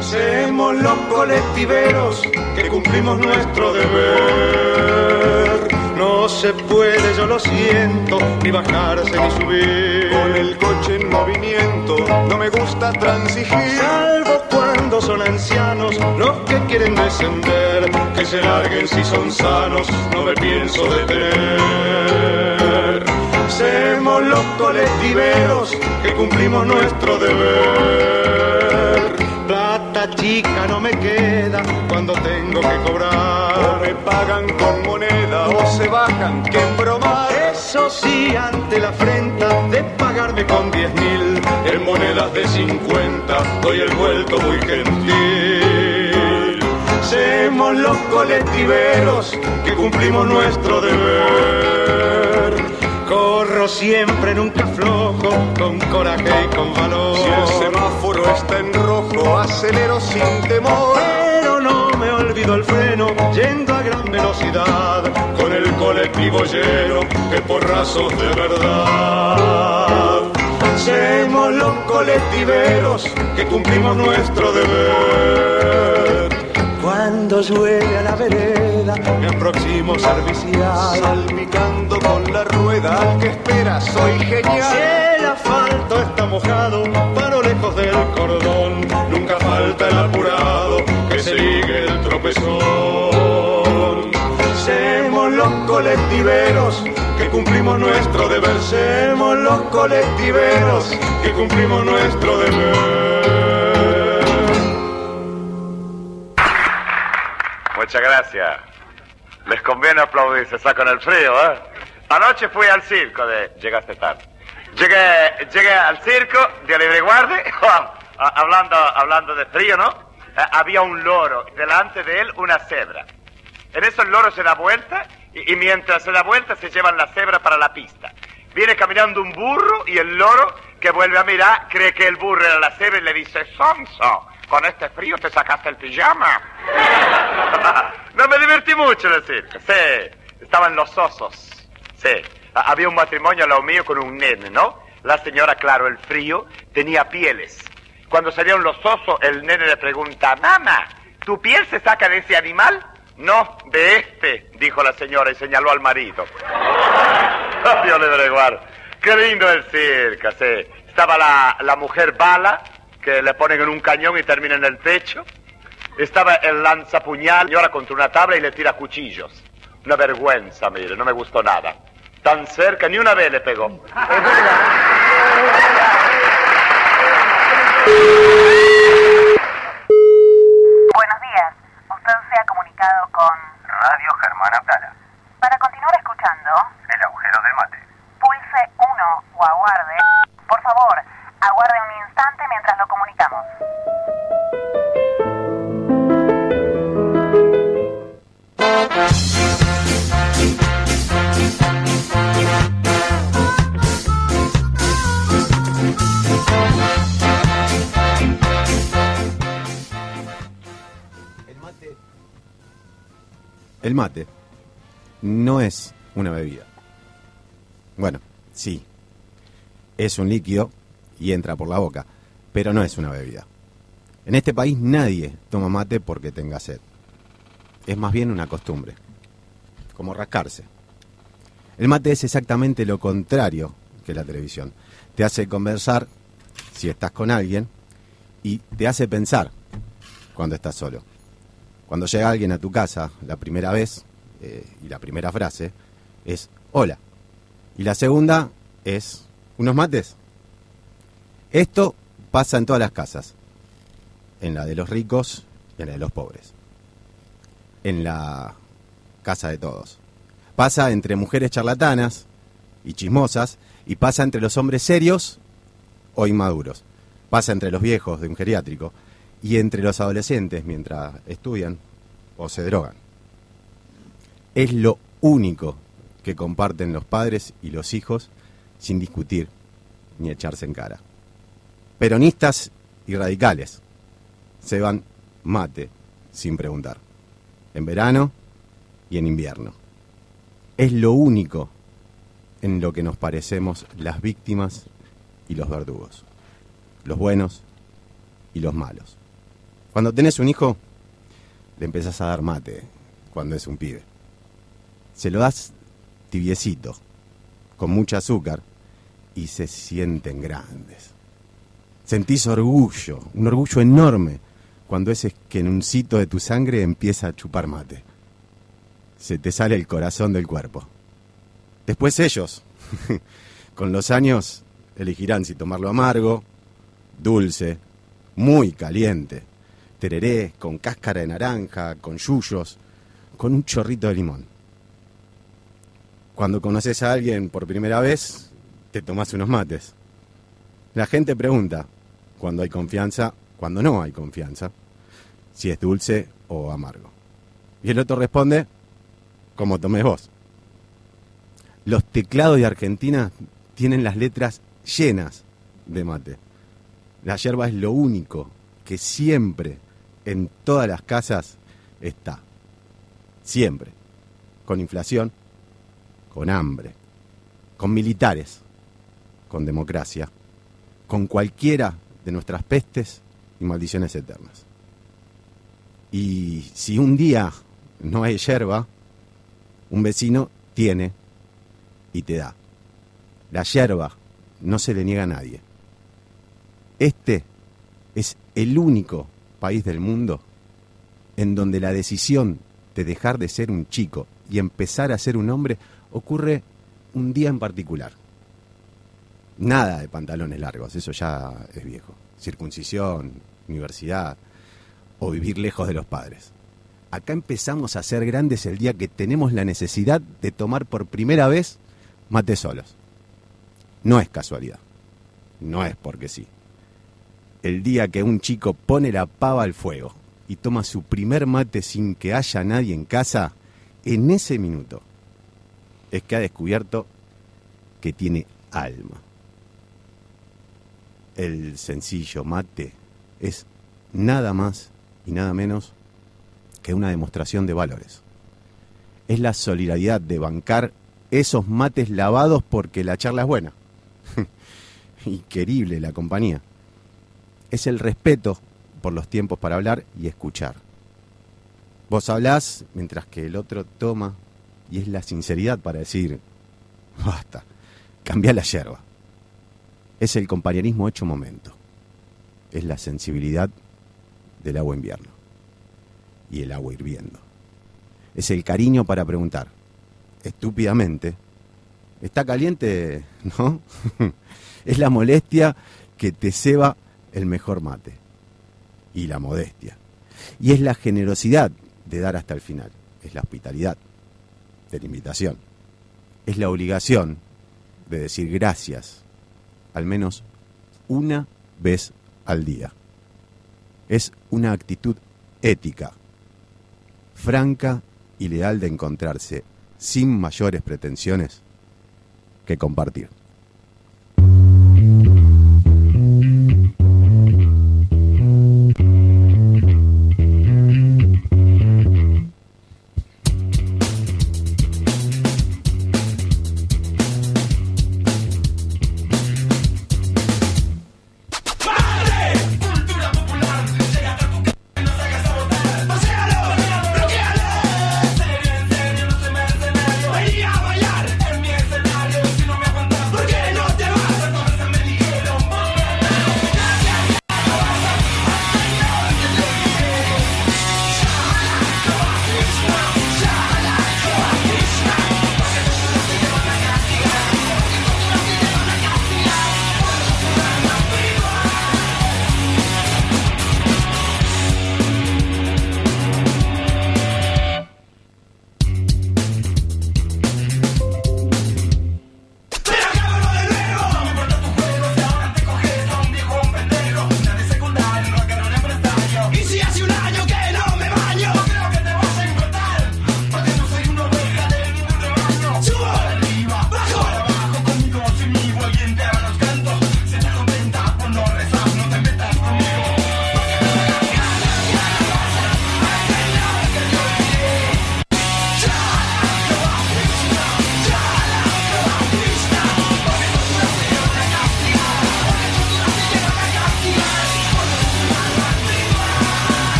S11: Somos los colectiveros que cumplimos nuestro deber. No se puede, yo lo siento, ni bajarse ni subir. Con el coche en movimiento, no me gusta transigir. Salvo son ancianos los que quieren descender. Que se larguen si son sanos, no me pienso detener. Somos los colectiveros que cumplimos nuestro deber. Plata chica no me queda cuando tengo que cobrar. O me pagan con moneda o se bajan que en broma. Eso sí, ante la afrenta de pagarme con diez mil. En monedas de 50 doy el vuelto muy gentil. Somos los colectiveros que cumplimos nuestro deber. Corro siempre, nunca flojo, con coraje y con valor. Si el semáforo está en rojo, acelero sin temor. Pero no me olvido el freno, yendo a gran velocidad, con el colectivo lleno, que porrazos de verdad. Somos los colectiveros que cumplimos nuestro deber. Cuando llueve a la vereda, me aproximo servicial. Salpicando con la rueda, al que espera soy genial. Si el asfalto está mojado, paro lejos del cordón. Nunca falta el apurado que sigue el tropezón. Semos los colectiveros cumplimos nuestro deber. Semos los colectiveros que cumplimos nuestro deber.
S12: Muchas gracias. Les conviene aplaudir, se sacan el frío, ¿eh? Anoche fui al circo de... Llegaste tarde. Llegué, llegué al circo de Libre Guardia, hablando, hablando de frío, ¿no? Eh, había un loro, delante de él una cebra. En eso el loro se da vuelta y, mientras se da vuelta se llevan la cebra para la pista. Viene caminando un burro y el loro que vuelve a mirar cree que el burro era la cebra y le dice, Sonso, con este frío te sacaste el pijama. no me divertí mucho en el circo. Sí, estaban los osos. Sí, ha- había un matrimonio al lado mío con un nene, ¿no? La señora, claro, el frío, tenía pieles. Cuando salieron los osos, el nene le pregunta, mamá, ¿tu piel se saca de ese animal? No, de este, dijo la señora y señaló al marido. Dios le breguar. Qué lindo el circo, sí. Estaba la, la mujer bala, que le ponen en un cañón y termina en el pecho. Estaba el lanzapuñal, señora contra una tabla y le tira cuchillos. Una vergüenza, mire, no me gustó nada. Tan cerca, ni una vez le pegó.
S13: Buenos días. Usted se ha comunicado con
S14: Radio Germán Abdala,
S13: Para continuar escuchando,
S14: el agujero del mate.
S13: pulse 1 o aguarde. Por favor, aguarde un instante mientras lo comunicamos.
S15: El mate no es una bebida. Bueno, sí. Es un líquido y entra por la boca, pero no es una bebida. En este país nadie toma mate porque tenga sed. Es más bien una costumbre, como rascarse. El mate es exactamente lo contrario que la televisión. Te hace conversar si estás con alguien y te hace pensar cuando estás solo. Cuando llega alguien a tu casa la primera vez, eh, y la primera frase es hola. Y la segunda es unos mates. Esto pasa en todas las casas, en la de los ricos y en la de los pobres, en la casa de todos. Pasa entre mujeres charlatanas y chismosas y pasa entre los hombres serios o inmaduros. Pasa entre los viejos de un geriátrico y entre los adolescentes mientras estudian o se drogan. Es lo único que comparten los padres y los hijos sin discutir ni echarse en cara. Peronistas y radicales se van mate sin preguntar, en verano y en invierno. Es lo único en lo que nos parecemos las víctimas y los verdugos, los buenos y los malos. Cuando tenés un hijo, le empezás a dar mate cuando es un pibe. Se lo das tibiecito, con mucho azúcar, y se sienten grandes. Sentís orgullo, un orgullo enorme, cuando ese esquenuncito de tu sangre empieza a chupar mate. Se te sale el corazón del cuerpo. Después ellos, con los años, elegirán si tomarlo amargo, dulce, muy caliente, tereré, con cáscara de naranja, con yuyos, con un chorrito de limón. Cuando conoces a alguien por primera vez, te tomas unos mates. La gente pregunta, cuando hay confianza, cuando no hay confianza, si es dulce o amargo. Y el otro responde, como tomes vos. Los teclados de Argentina tienen las letras llenas de mate. La yerba es lo único que siempre en todas las casas está. Siempre. Con inflación, con hambre, con militares, con democracia, con cualquiera de nuestras pestes y maldiciones eternas. Y si un día no hay yerba, un vecino tiene y te da. La yerba no se le niega a nadie. Este es el único país del mundo en donde la decisión de dejar de ser un chico y empezar a ser un hombre ocurre un día en particular. Nada de pantalones largos, eso ya es viejo. Circuncisión, universidad o vivir lejos de los padres. Acá empezamos a ser grandes el día que tenemos la necesidad de tomar por primera vez mate solos. No es casualidad. No es porque sí el día que un chico pone la pava al fuego y toma su primer mate sin que haya nadie en casa, en ese minuto es que ha descubierto que tiene alma. El sencillo mate es nada más y nada menos que una demostración de valores. Es la solidaridad de bancar esos mates lavados porque la charla es buena. Inquerible la compañía es el respeto por los tiempos para hablar y escuchar. Vos hablás mientras que el otro toma y es la sinceridad para decir, basta, cambia la yerba. Es el compañerismo hecho momento. Es la sensibilidad del agua invierno y el agua hirviendo. Es el cariño para preguntar, estúpidamente, ¿está caliente? ¿No? es la molestia que te ceba el mejor mate y la modestia. Y es la generosidad de dar hasta el final, es la hospitalidad de la invitación, es la obligación de decir gracias al menos una vez al día. Es una actitud ética, franca y leal de encontrarse sin mayores pretensiones que compartir.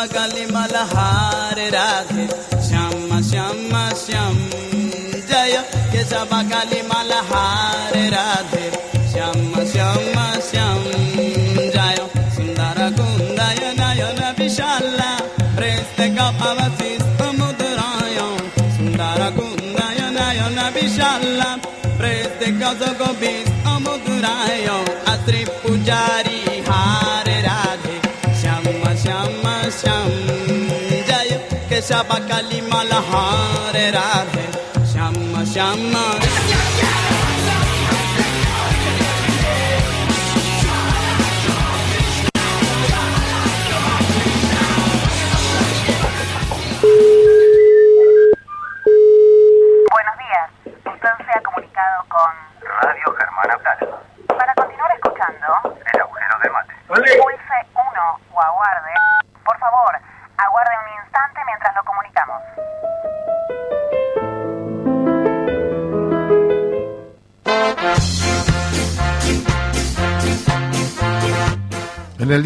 S8: केशवकलि मलहार राधे श्याम श्याम श्याम केशवकलि मलहार राधे श्याम श्याम श्याम जय। सुन्दर कुन्दय नयन विशाल। प्रेस्त कपवसिस्त मुद्राय। सुन्दर कुन्दय विशाल। प्रेस्त कजगोबिस्त मुद्राय श्यामा काली माला हार राधे Shyam Shyam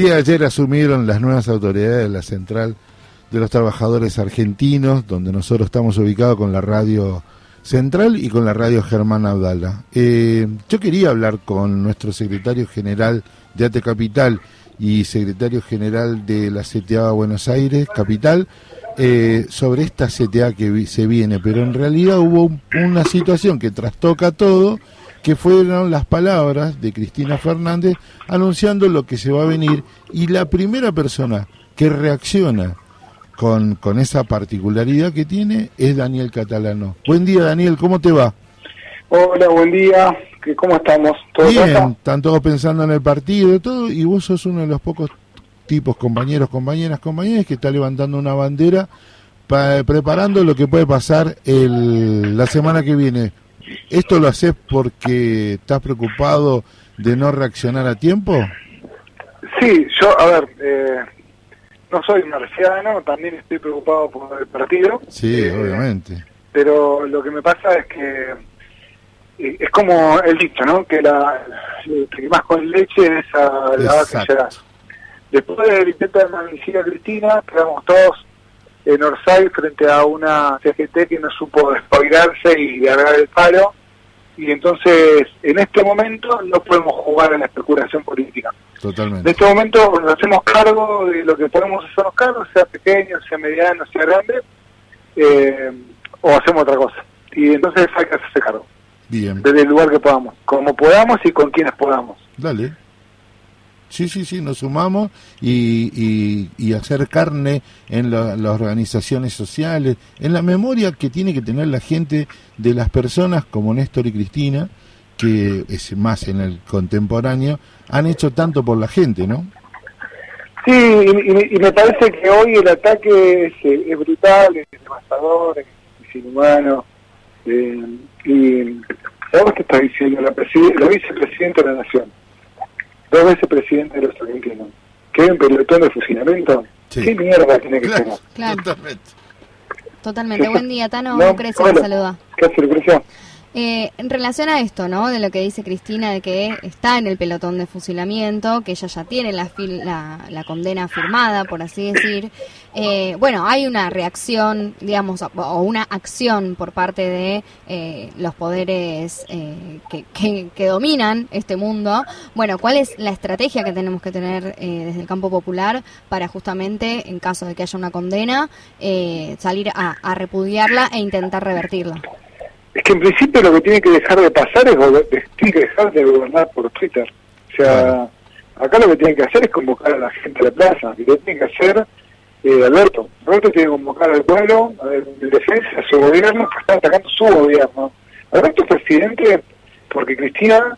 S3: día ayer asumieron las nuevas autoridades de la Central de los Trabajadores Argentinos, donde nosotros estamos ubicados con la radio central y con la radio Germán Abdala. Eh, yo quería hablar con nuestro secretario general de ATE Capital y secretario general de la CTA Buenos Aires, Capital, eh, sobre esta CTA que vi- se viene, pero en realidad hubo un- una situación que trastoca todo, que fueron las palabras de Cristina Fernández anunciando lo que se va a venir y la primera persona que reacciona con, con esa particularidad que tiene es Daniel Catalano. Buen día Daniel, ¿cómo te va?
S16: Hola, buen día. ¿Qué- ¿Cómo estamos? ¿Todo
S3: Bien,
S16: pasa?
S3: están todos pensando en el partido y todo, y vos sos uno de los pocos tipos, compañeros, compañeras, compañeras, que está levantando una bandera pa- preparando lo que puede pasar el, la semana que viene. ¿Esto lo haces porque estás preocupado de no reaccionar a tiempo?
S16: Sí, yo, a ver, eh, no soy marciano, también estoy preocupado por el partido,
S3: Sí, obviamente.
S16: pero lo que me pasa es que eh, es como el dicho, ¿no? Que la que más con leche es a la vaca. Después del intento de magnicidio a Cristina, quedamos todos en Orsay frente a una CGT que no supo despabilarse y largar el palo. Y entonces, en este momento, no podemos jugar a la especulación política. En
S3: Totalmente.
S16: este momento nos hacemos cargo de lo que podemos hacernos cargo, sea pequeño, sea mediano, sea grande, eh, o hacemos otra cosa. Y entonces hay que hacerse cargo,
S3: Bien,
S16: desde el lugar que podamos, como podamos y con quienes podamos.
S3: dale. Sí, sí, sí, nos sumamos y, y, y hacer carne en la- las organizaciones sociales, en la memoria que tiene que tener la gente de las personas como Néstor y Cristina, que es más en el contemporáneo, han hecho tanto por la gente, ¿no?
S16: Sí, y, y- me parece que hoy el ataque es, eh, brutal, es devastador, es, inhumano. eh, y ¿sabes qué está diciendo la, la vicepresidenta de la Nación? Dos veces presidente de los argentinos. ¿Qué en pelotón de fusilamiento? ¿Qué mierda tiene que ser?
S4: Claro. Totalmente. Buen día, Tano.
S16: No,
S4: Lucrecia
S16: hola.
S4: saluda.
S16: ¿Qué hace Lucrecia?
S4: Eh, en relación a esto, ¿no? De lo que dice Cristina, de que está en el pelotón de fusilamiento, que ella ya tiene la, fil- la, condena firmada, por así decir. Eh, bueno, hay una reacción, digamos, o- una acción por parte de eh, los poderes eh, que, que, que dominan este mundo. Bueno, ¿cuál es la estrategia que tenemos que tener eh, desde el campo popular para justamente, en caso de que haya una condena, salir a repudiarla e intentar revertirla?
S16: Es que en principio lo que tiene que dejar de pasar es tiene que dejar de gobernar por Twitter. O sea, acá lo que tiene que hacer es convocar a la gente a la plaza. Y lo tiene que hacer eh, Alberto. Alberto tiene que convocar al pueblo a ver, en defensa de su gobierno que está atacando su gobierno. Alberto es presidente porque Cristina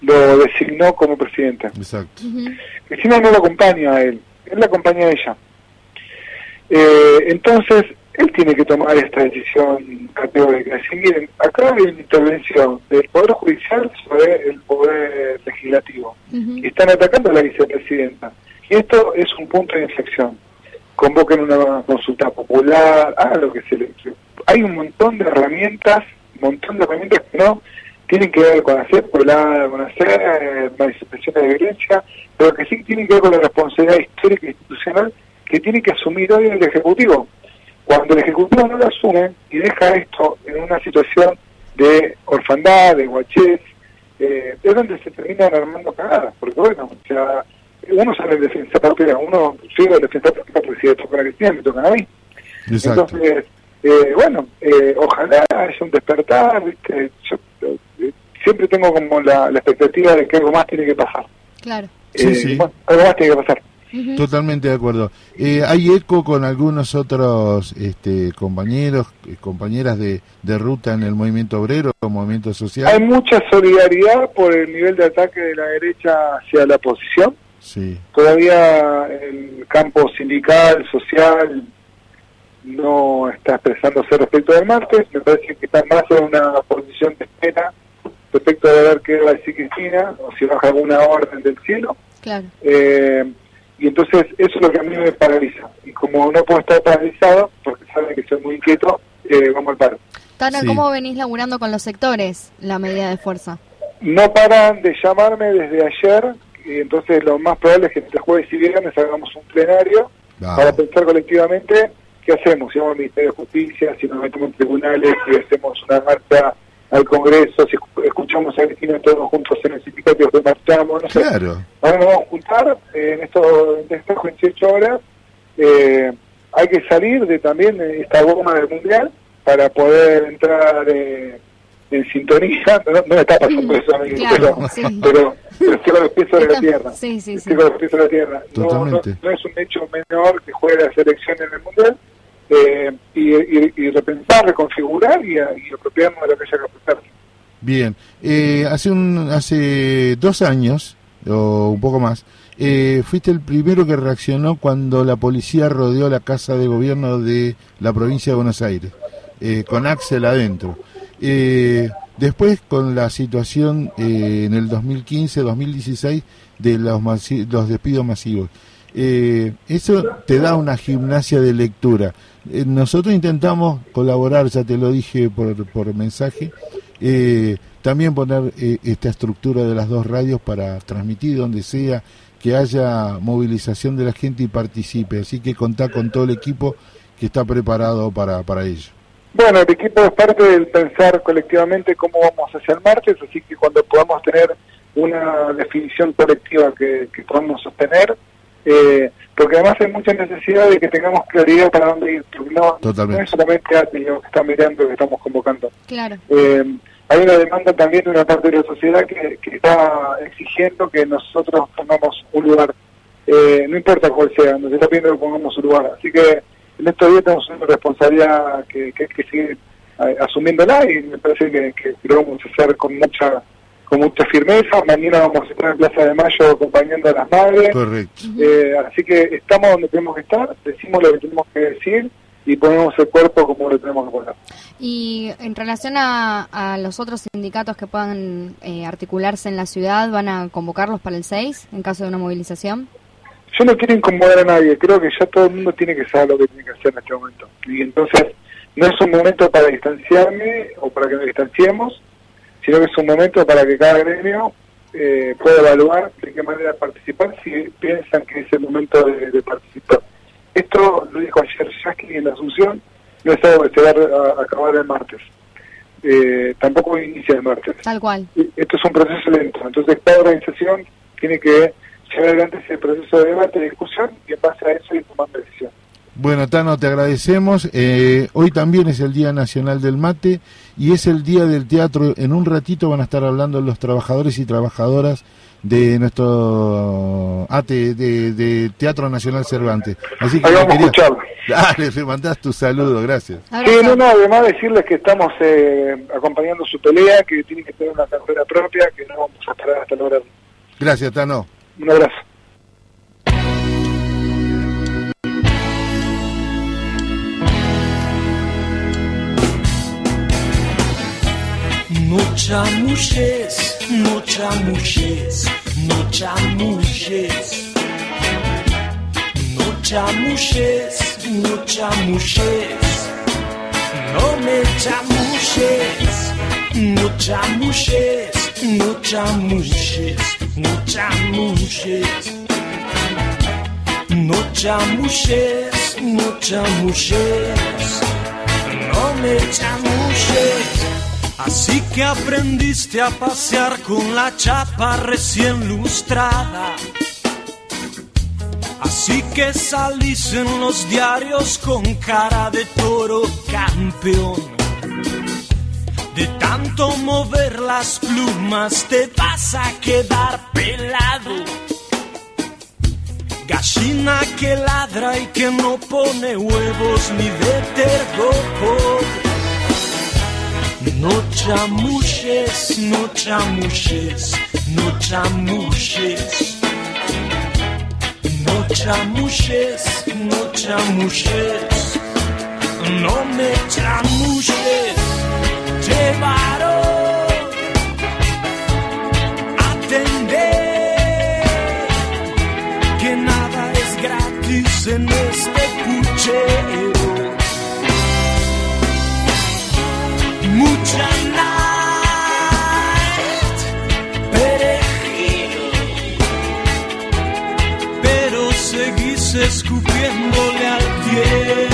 S16: lo designó como presidente.
S3: Exacto.
S16: Cristina no lo acompaña a él, él la acompaña a ella. Eh, entonces, él tiene que tomar esta decisión categórica. Decir, miren, acá hay una intervención del Poder Judicial sobre el Poder Legislativo. Y están atacando a la vicepresidenta. Y esto es un punto de inflexión. Convoquen una consulta popular, hagan lo que se les... Hay un montón de herramientas, un montón de herramientas que no tienen que ver con hacer colada, con hacer eh, manifestaciones de violencia, pero que sí tienen que ver con la responsabilidad histórica e institucional que tiene que asumir hoy el Ejecutivo. Cuando el Ejecutivo no lo asume y deja esto en una situación de orfandad, de guachez, eh, es donde se terminan armando cagadas, porque bueno, o sea, uno sale en defensa propia, uno sigue en defensa propia porque si le toca a Cristina, me tocan a mí.
S3: Exacto.
S16: Entonces, eh, bueno, eh, ojalá haya un despertar, ¿viste? Yo eh, siempre tengo como la, la expectativa de que algo más tiene que pasar.
S4: Claro.
S3: Sí,
S16: Eh,
S3: sí.
S16: bueno, algo más tiene que pasar.
S3: Totalmente de acuerdo. Eh, hay eco con algunos otros este, compañeros, eh, compañeras de, de ruta en el movimiento obrero, movimiento social.
S16: Hay mucha solidaridad por el nivel de ataque de la derecha hacia la oposición.
S3: Sí.
S16: Todavía el campo sindical, social, no está expresándose respecto del martes. Me parece que está más en una posición de espera respecto de ver qué va a decir Cristina o si baja alguna orden del cielo.
S4: Claro.
S16: Eh, y entonces eso es lo que a mí me paraliza. Y como no puedo estar paralizado, porque saben que soy muy inquieto, eh, vamos al paro.
S4: Tana,
S16: Sí.
S4: ¿cómo venís laburando con los sectores la medida de fuerza?
S16: No paran de llamarme desde ayer, y entonces lo más probable es que entre jueves y viernes hagamos un plenario para pensar colectivamente qué hacemos, si vamos al Ministerio de Justicia, si nos metemos en tribunales, si hacemos una marcha al Congreso, si escu- escuchamos a Cristina todos juntos en el sindicato que marchamos, no sé.
S3: Claro.
S16: Ahora nos vamos a juntar eh, en, esto, en estas 48 horas. Eh, hay que salir de también de esta goma del Mundial para poder entrar eh, en sintonía. No, no me está pasando eso a mí,
S4: Claro,
S16: pero,
S4: sí.
S16: pero, pero estoy con los pies sobre la tierra.
S4: Sí, sí, sí.
S16: Estoy con los pies sobre la tierra. No, no,
S3: Totalmente.
S16: no es un hecho menor que juegue la selección en el Mundial. Eh, y, repensar, reconfigurar y, apropiarnos de lo que haya que apropiarse.
S3: Bien, eh, hace un, hace dos años o un poco más, eh, fuiste el primero que reaccionó cuando la policía rodeó la casa de gobierno de la provincia de Buenos Aires, eh, con Axel adentro. Eh, después con la situación eh, en el 2015-2016 de los, los despidos masivos. Eh, eso te da una gimnasia de lectura. Eh, nosotros intentamos colaborar, ya te lo dije por, por mensaje, eh, también poner eh, esta estructura de las dos radios para transmitir donde sea, que haya movilización de la gente y participe. Así que contá con todo el equipo que está preparado para, para ello.
S16: Bueno, el equipo es parte del pensar colectivamente cómo vamos hacia el martes, así que cuando podamos tener una definición colectiva que, que podamos sostener, eh, porque además hay mucha necesidad de que tengamos claridad para dónde ir, porque no, es solamente Atilio que está mirando que estamos convocando.
S4: Claro.
S16: Eh, hay una demanda también de una parte de la sociedad que, que está exigiendo que nosotros pongamos un lugar, eh, no importa cuál sea, nos está pidiendo que pongamos un lugar. Así que en estos días tenemos una responsabilidad que, que hay que seguir eh, asumiéndola y me parece que, que lo vamos a hacer con mucha con mucha firmeza. Mañana vamos a estar en Plaza de Mayo acompañando a las madres.
S3: Correcto.
S16: Eh, así que estamos donde tenemos que estar, decimos lo que tenemos que decir y ponemos el cuerpo como lo tenemos que poner.
S4: Y en relación a, a los otros sindicatos que puedan eh, articularse en la ciudad, ¿van a convocarlos para el 6 en caso de una movilización?
S16: Yo no quiero incomodar a nadie, creo que ya todo el mundo tiene que saber lo que tiene que hacer en este momento. Y entonces no es un momento para distanciarme o para que nos distanciemos, sino que es un momento para que cada gremio eh, pueda evaluar de qué manera participar si piensan que es el momento de, de participar. Esto lo dijo ayer Jackie en la Asunción, no es algo que se va a, a acabar el martes. Eh, tampoco inicia el martes.
S4: Tal cual.
S16: Esto es un proceso lento, entonces cada organización tiene que llevar adelante ese proceso de debate, de discusión y en base a eso ir tomando decisiones.
S3: Bueno, Tano, te agradecemos. Eh, hoy también es el Día Nacional del Mate y es el Día del Teatro. En un ratito van a estar hablando los trabajadores y trabajadoras de nuestro ATE, de, de Teatro Nacional Cervantes. Así que
S16: Ahí vamos a
S3: quería-
S16: escucharlo.
S3: Dale, le mandás tu saludo, gracias.
S16: Sí, no, no, además decirles que estamos eh, acompañando su pelea, que tienen que tener una carrera propia, que no vamos a esperar hasta lograrlo.
S3: Gracias, Tano.
S16: Un abrazo.
S17: No chamuches, no chamuches, no chamuches. No chamuches, no chamuches. No me chamuches, no chamuches, no chamuches, no chamuches. no chamuches, no chamuches, no me chamuches. Así que aprendiste a pasear con la chapa recién lustrada. Así que salís en los diarios con cara de toro campeón. De tanto mover las plumas te vas a quedar pelado. Gallina que ladra y que no pone huevos ni de tergopor. No chamuches, no chamuches, no chamuches. No chamuches, no chamuches. No me chamuches. Escupiéndole al viento.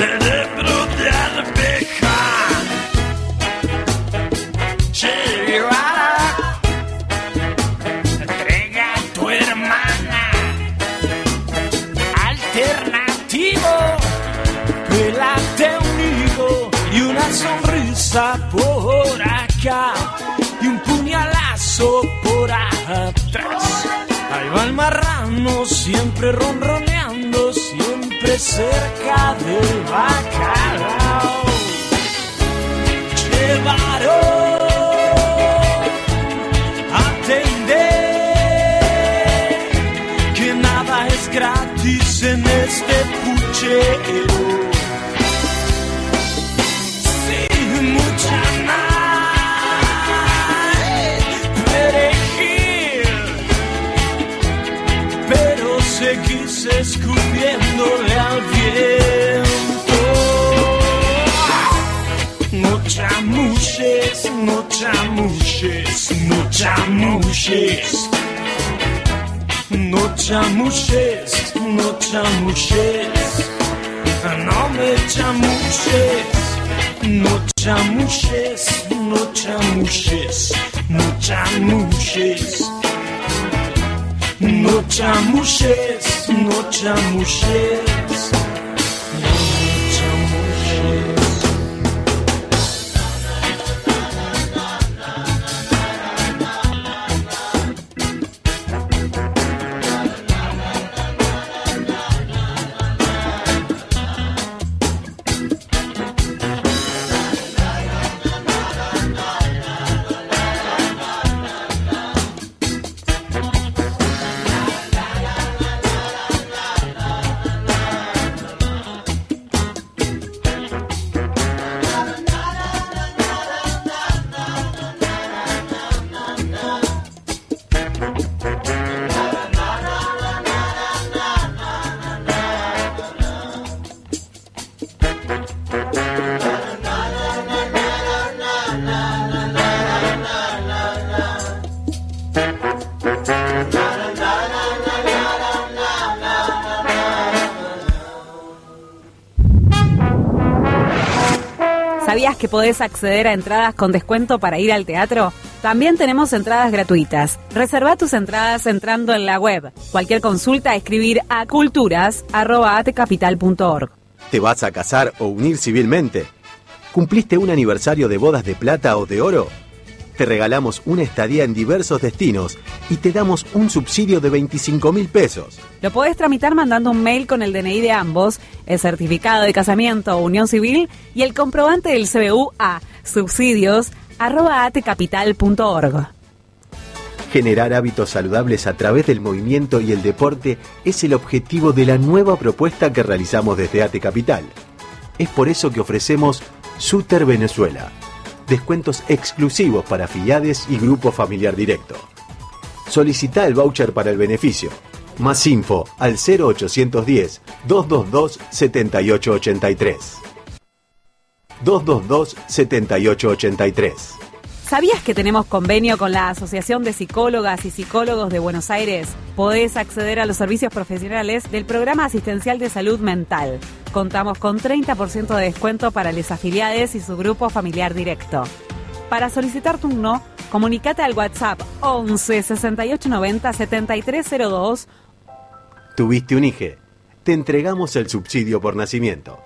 S17: Cerebro de almeja, Che entrega a tu hermana, alternativo, pelate un higo y una sonrisa por acá y un puñalazo por atrás. Ahí va el marrano siempre ronroneando, este puchero. Mucha night, perejil, pero seguís escupiéndole al viento. No chamuches, no chamuches. No chamuches, no chamuches. No me chamuches, no chamuches, no chamuches, no chamuches. No chamuches, no chamuches.
S2: ¿Sabías que podés acceder a entradas con descuento para ir al teatro? También tenemos entradas gratuitas. Reserva tus entradas entrando en la web. Cualquier consulta, escribir a culturas.atecapital.org.
S18: ¿Te vas a casar o unir civilmente? ¿Cumpliste un aniversario de bodas de plata o de oro? Te regalamos una estadía en diversos destinos y te damos un subsidio de 25 mil pesos.
S2: Lo podés tramitar mandando un mail con el DNI de ambos, el certificado de casamiento o unión civil y el comprobante del CBU a subsidios.atecapital.org.
S18: Generar hábitos saludables a través del movimiento y el deporte es el objetivo de la nueva propuesta que realizamos desde AT Capital. Es por eso que ofrecemos Suter Venezuela. Descuentos exclusivos para afiliados y grupo familiar directo. Solicita el voucher para el beneficio. Más info al 0810 222 7883. 222 7883.
S2: ¿Sabías que tenemos convenio con la Asociación de Psicólogas y Psicólogos de Buenos Aires? Podés acceder a los servicios profesionales del Programa Asistencial de Salud Mental. Contamos con 30% de descuento para los afiliados y su grupo familiar directo. Para solicitar turno, comunicate al WhatsApp 11 68 90 7302.
S18: Tuviste un IGE. Te entregamos el subsidio por nacimiento.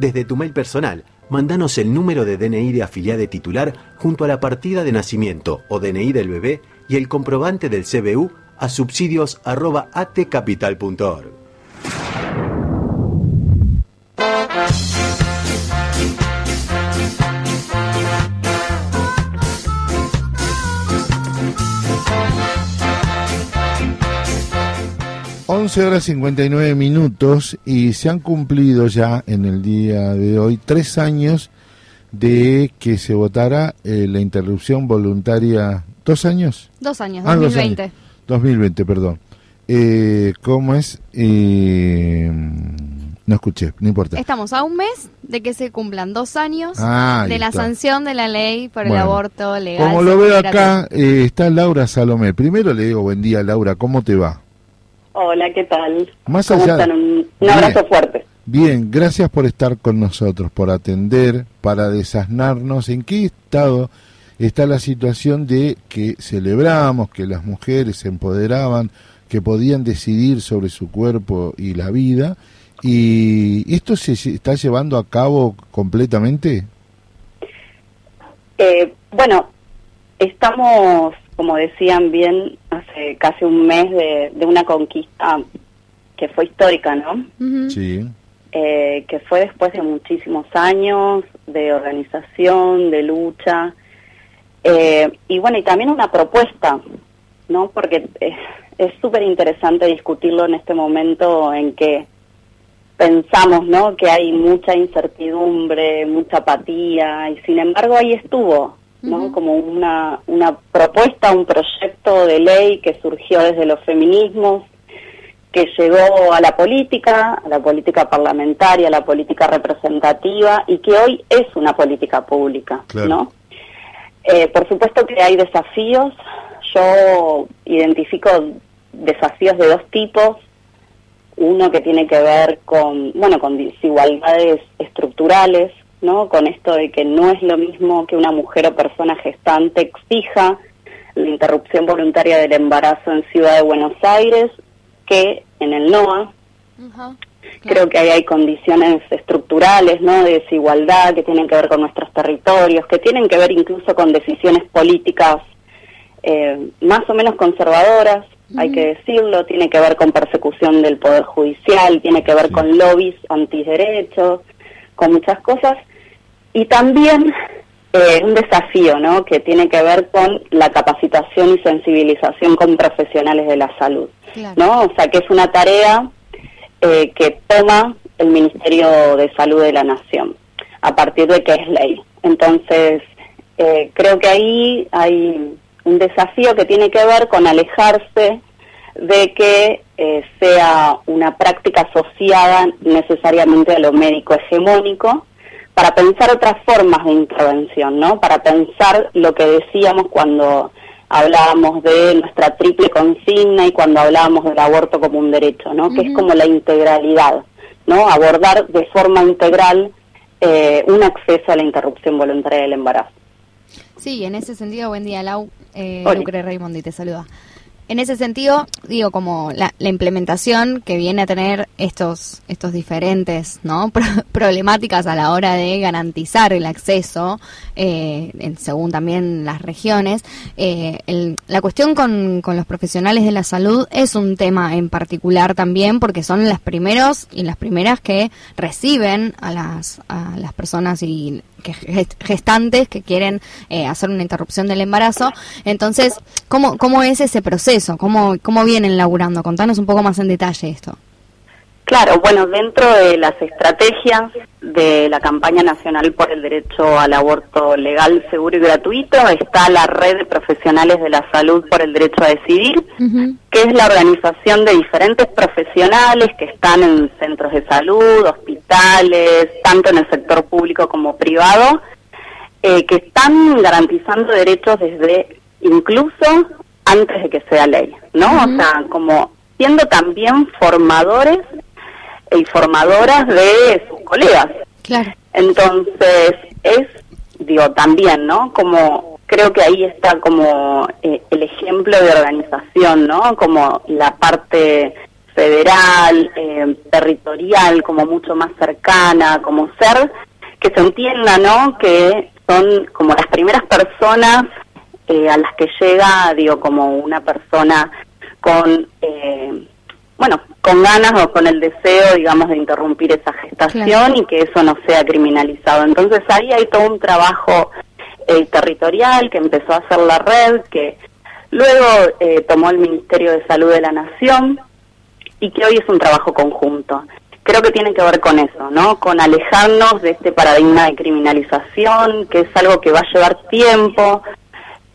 S18: Desde tu mail personal, mandanos el número de DNI de afiliado titular junto a la partida de nacimiento o DNI del bebé y el comprobante del CBU a subsidios@atcapital.org.
S3: Once horas 59 minutos y se han cumplido ya en el día de hoy tres años de que se votara eh, la interrupción voluntaria. ¿Dos años?
S4: Dos años,
S3: Ah, dos
S4: 2020.
S3: años. 2020, perdón. Eh, ¿Cómo es? Eh, no escuché, no importa.
S4: Estamos a un mes de que se cumplan dos años
S3: Ah,
S4: de la
S3: está.
S4: sanción de la ley por el aborto legal.
S3: Como lo veo acá, eh, está Laura Salomé. Primero le digo buen día, Laura, ¿cómo te va?
S19: Hola, ¿qué tal?
S3: Más
S19: ¿Cómo
S3: allá-
S19: están? Un, un
S3: Bien.
S19: abrazo fuerte.
S3: Bien, gracias por estar con nosotros, por atender, para desasnarnos. ¿En qué estado está la situación de que celebramos que las mujeres se empoderaban, que podían decidir sobre su cuerpo y la vida? ¿Y esto se está llevando a cabo completamente?
S19: Eh, bueno, estamos, como decían bien, hace casi un mes de, de una conquista que fue histórica, ¿no?
S3: Sí.
S19: Eh, que fue después de muchísimos años de organización, de lucha, eh, y bueno, y también una propuesta, ¿no? Porque es es súper interesante discutirlo en este momento en que pensamos, ¿no? Que hay mucha incertidumbre, mucha apatía, y sin embargo ahí estuvo, ¿no? Como una, una propuesta, un proyecto de ley que surgió desde los feminismos, que llegó a la política, a la política parlamentaria, a la política representativa y que hoy es una política pública,
S20: Claro.
S19: ¿no? Eh, por supuesto que hay desafíos. Yo identifico desafíos de dos tipos. Uno que tiene que ver con, bueno, con desigualdades estructurales, ¿no? Con esto de que no es lo mismo que una mujer o persona gestante exija la interrupción voluntaria del embarazo en Ciudad de Buenos Aires que en el NOA. Creo que ahí hay condiciones estructurales, ¿no? De desigualdad que tienen que ver con nuestros territorios, que tienen que ver incluso con decisiones políticas eh, más o menos conservadoras, hay que decirlo, tiene que ver con persecución del poder judicial, tiene que ver con lobbies antiderechos, con muchas cosas, y también eh, un desafío, ¿no? Que tiene que ver con la capacitación y sensibilización con profesionales de la salud, ¿no? O sea, que es una tarea eh, que toma el Ministerio de Salud de la Nación a partir de que es ley. Entonces, eh, creo que ahí hay un desafío que tiene que ver con alejarse de que eh, sea una práctica asociada necesariamente a lo médico hegemónico para pensar otras formas de intervención, ¿no? Para pensar lo que decíamos cuando hablábamos de nuestra triple consigna y cuando hablábamos del aborto como un derecho, ¿no? Que es como la integralidad, ¿no? Abordar de forma integral eh, un acceso a la interrupción voluntaria del embarazo.
S4: Sí, en ese sentido, buen día, Lau. Eh. Lucre Raimondi te saluda. En ese sentido, digo, como la, la implementación que viene a tener estos, estos diferentes ¿no? Pro- problemáticas a la hora de garantizar el acceso, eh, en- según también las regiones, eh, el- la cuestión con, con los profesionales de la salud es un tema en particular también, porque son los primeros y las primeras que reciben a las, a las personas y que gest- gestantes que quieren eh, hacer una interrupción del embarazo. Entonces, ¿cómo, cómo es ese proceso? ¿Cómo, ¿Cómo vienen laburando? Contanos un poco más en detalle esto.
S19: Claro, bueno, dentro de las estrategias de la campaña nacional por el derecho al aborto legal, seguro y gratuito está la red de profesionales de la salud por el derecho a decidir, que es la organización de diferentes profesionales que están en centros de salud, hospitales, tanto en el sector público como privado, eh, que están garantizando derechos desde incluso antes de que sea ley, ¿no? O sea, como siendo también formadores y formadoras de sus colegas.
S4: Claro.
S19: Entonces, es, digo, también, ¿no? Como creo que ahí está como eh, el ejemplo de organización, ¿no? Como la parte federal, eh, territorial, como mucho más cercana, como ser, que se entienda, ¿no? Que son como las primeras personas eh, a las que llega, digo, como una persona con, eh, bueno, con ganas o con el deseo, digamos, de interrumpir esa gestación
S20: Claro.
S19: y que eso no sea criminalizado. Entonces ahí hay todo un trabajo eh, territorial que empezó a hacer la red, que luego eh, tomó el Ministerio de Salud de la Nación y que hoy es un trabajo conjunto. Creo que tiene que ver con eso, ¿no? Con alejarnos de este paradigma de criminalización, que es algo que va a llevar tiempo,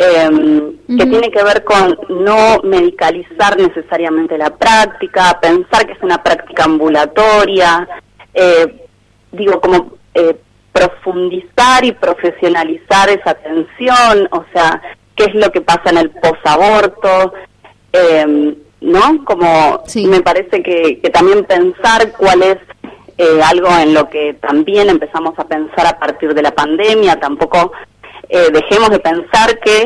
S19: eh, que tiene que ver con no medicalizar necesariamente la práctica, pensar que es una práctica ambulatoria, eh, digo, como eh, profundizar y profesionalizar esa atención, o sea, qué es lo que pasa en el posaborto, eh, ¿no? Como me parece que, que también pensar cuál es eh, algo en lo que también empezamos a pensar a partir de la pandemia, tampoco eh, dejemos de pensar que,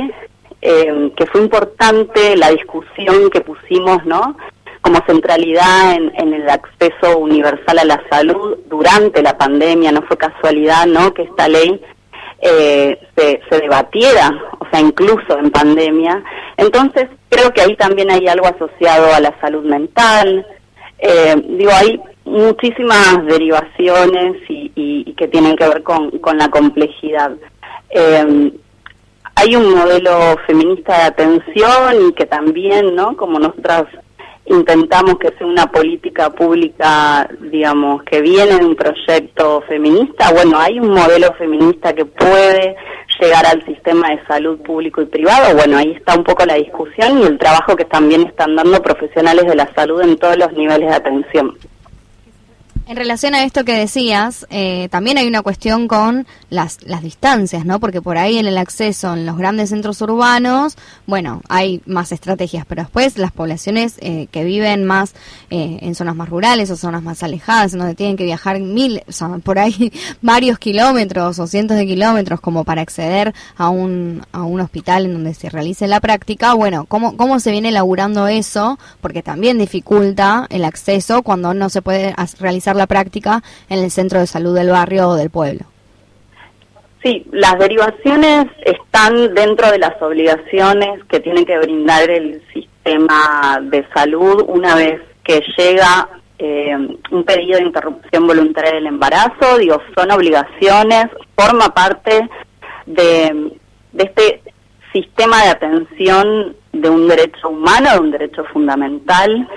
S19: eh, que fue importante la discusión que pusimos, ¿no? Como centralidad en, en el acceso universal a la salud durante la pandemia, no fue casualidad, ¿no? Que esta ley eh, se, se debatiera, o sea, incluso en pandemia. Entonces, creo que ahí también hay algo asociado a la salud mental. Eh, digo, hay muchísimas derivaciones y, y- y que tienen que ver con, con la complejidad. Eh, hay un modelo feminista de atención y que también, ¿no? Como nosotras intentamos que sea una política pública, digamos, que viene de un proyecto feminista, bueno, hay un modelo feminista que puede llegar al sistema de salud público y privado, bueno, ahí está un poco la discusión y el trabajo que también están dando profesionales de la salud en todos los niveles de atención.
S4: En relación a esto que decías, eh, también hay una cuestión con las, las distancias, ¿no? Porque por ahí en el acceso en los grandes centros urbanos, bueno, hay más estrategias, pero después las poblaciones eh, que viven más eh, en zonas más rurales o zonas más alejadas, donde tienen que viajar mil, o sea, por ahí varios kilómetros o cientos de kilómetros como para acceder a un, a un hospital en donde se realice la práctica, bueno, ¿cómo, cómo se viene elaborando eso? Porque también dificulta el acceso cuando no se puede as- la práctica en el centro de salud del barrio o del pueblo.
S19: Sí, las derivaciones están dentro de las obligaciones que tiene que brindar el sistema de salud una vez que llega eh, un pedido de interrupción voluntaria del embarazo. Digo, son obligaciones, forma parte de, de este sistema de atención de un derecho humano, de un derecho fundamental.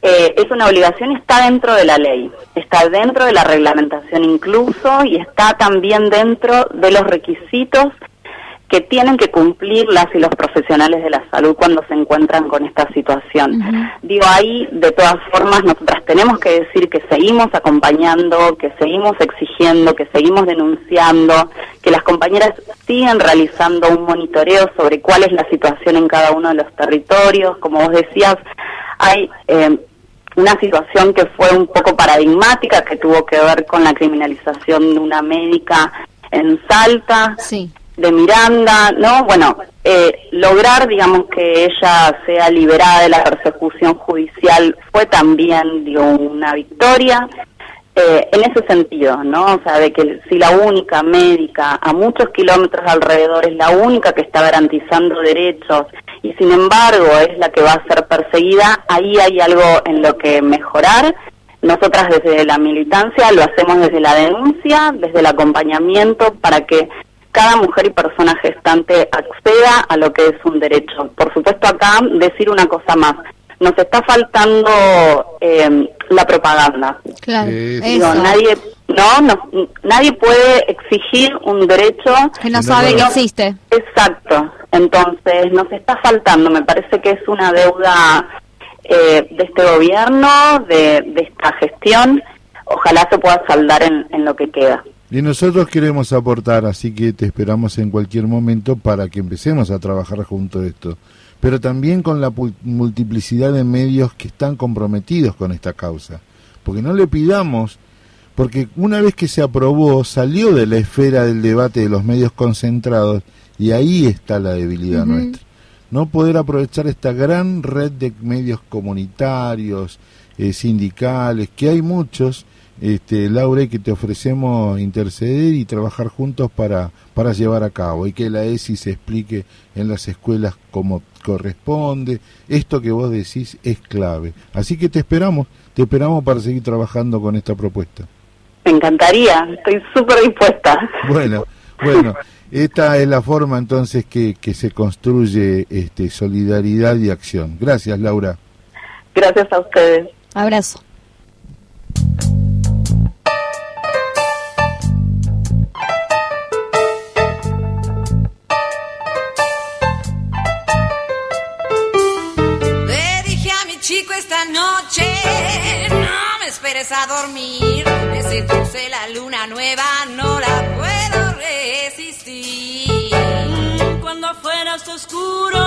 S19: Eh, es una obligación está dentro de la ley, está dentro de la reglamentación incluso y está también dentro de los requisitos que tienen que cumplir las y los profesionales de la salud cuando se encuentran con esta situación. Digo, ahí de todas formas nosotras tenemos que decir que seguimos acompañando, que seguimos exigiendo, que seguimos denunciando, que las compañeras siguen realizando un monitoreo sobre cuál es la situación en cada uno de los territorios. Como vos decías, hay eh, una situación que fue un poco paradigmática, que tuvo que ver con la criminalización de una médica en Salta, de Miranda, ¿no? Bueno, Eh, lograr, digamos, que ella sea liberada de la persecución judicial fue también, digo, una victoria. Eh, en ese sentido, ¿no? O sea, de que si la única médica a muchos kilómetros alrededor es la única que está garantizando derechos y sin embargo es la que va a ser perseguida, ahí hay algo en lo que mejorar. Nosotras desde la militancia lo hacemos desde la denuncia, desde el acompañamiento para que cada mujer y persona gestante acceda a lo que es un derecho. Por supuesto acá decir una cosa más, nos está faltando eh, la propaganda.
S4: Claro,
S19: Digo,
S4: eso.
S19: nadie, no, no, nadie puede exigir un derecho
S4: Que no sabe que existe.
S19: Exacto. Entonces nos está faltando. Me parece que es una deuda eh, de este gobierno, de, de esta gestión. Ojalá se pueda saldar en, en lo que queda.
S3: Y nosotros queremos aportar, así que te esperamos en cualquier momento para que empecemos a trabajar junto a esto. Pero también con la multiplicidad de medios que están comprometidos con esta causa. Porque no le pidamos, porque una vez que se aprobó, salió de la esfera del debate de los medios concentrados y ahí está la debilidad nuestra. No poder aprovechar esta gran red de medios comunitarios, eh, sindicales, que hay muchos, este, Laura, y que te ofrecemos interceder y trabajar juntos para, para llevar a cabo y que la ESI se explique en las escuelas como corresponde. Esto que vos decís es clave. Así que te esperamos, te esperamos para seguir trabajando con esta propuesta.
S19: Me encantaría, estoy súper dispuesta.
S3: Bueno, bueno, esta es la forma entonces que, que se construye este, solidaridad y acción. Gracias, Laura.
S19: Gracias a ustedes.
S4: Abrazo.
S20: Noche, no me esperes a dormir. Me seduce la luna nueva, no la puedo resistir.
S21: Cuando afuera está oscuro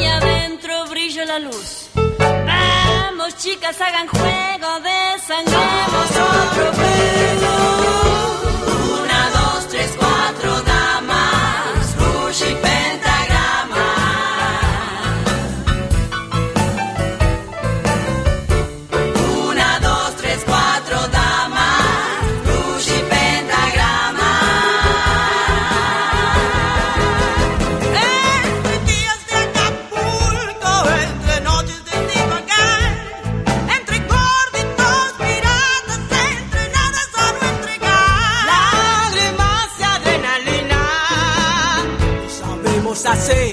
S21: y adentro brilla la luz. Vamos, chicas, hagan juego, desangremos otro juego.
S20: Una, dos, tres, cuatro hacer.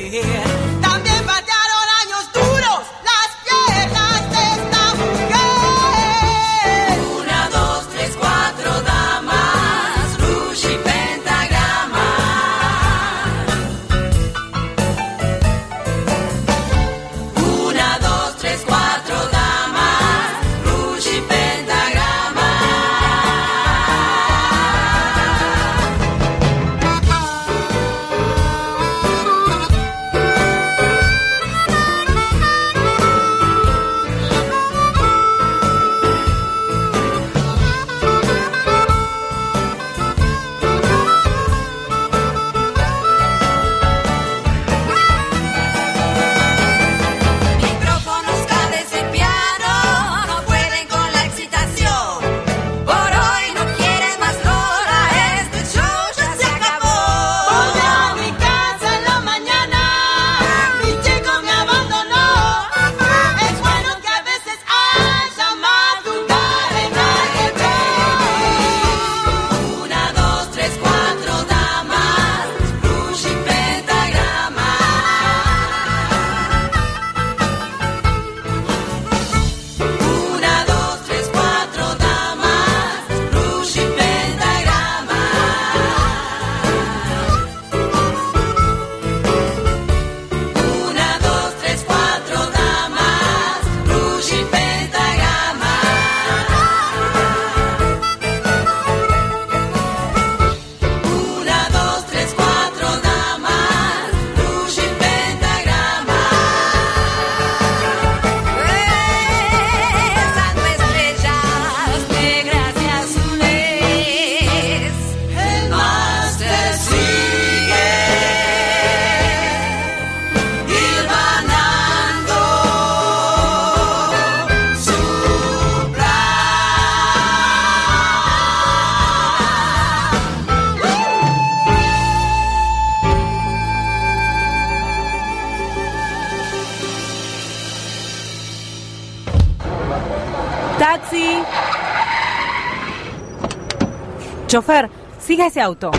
S2: Chofer, siga ese auto.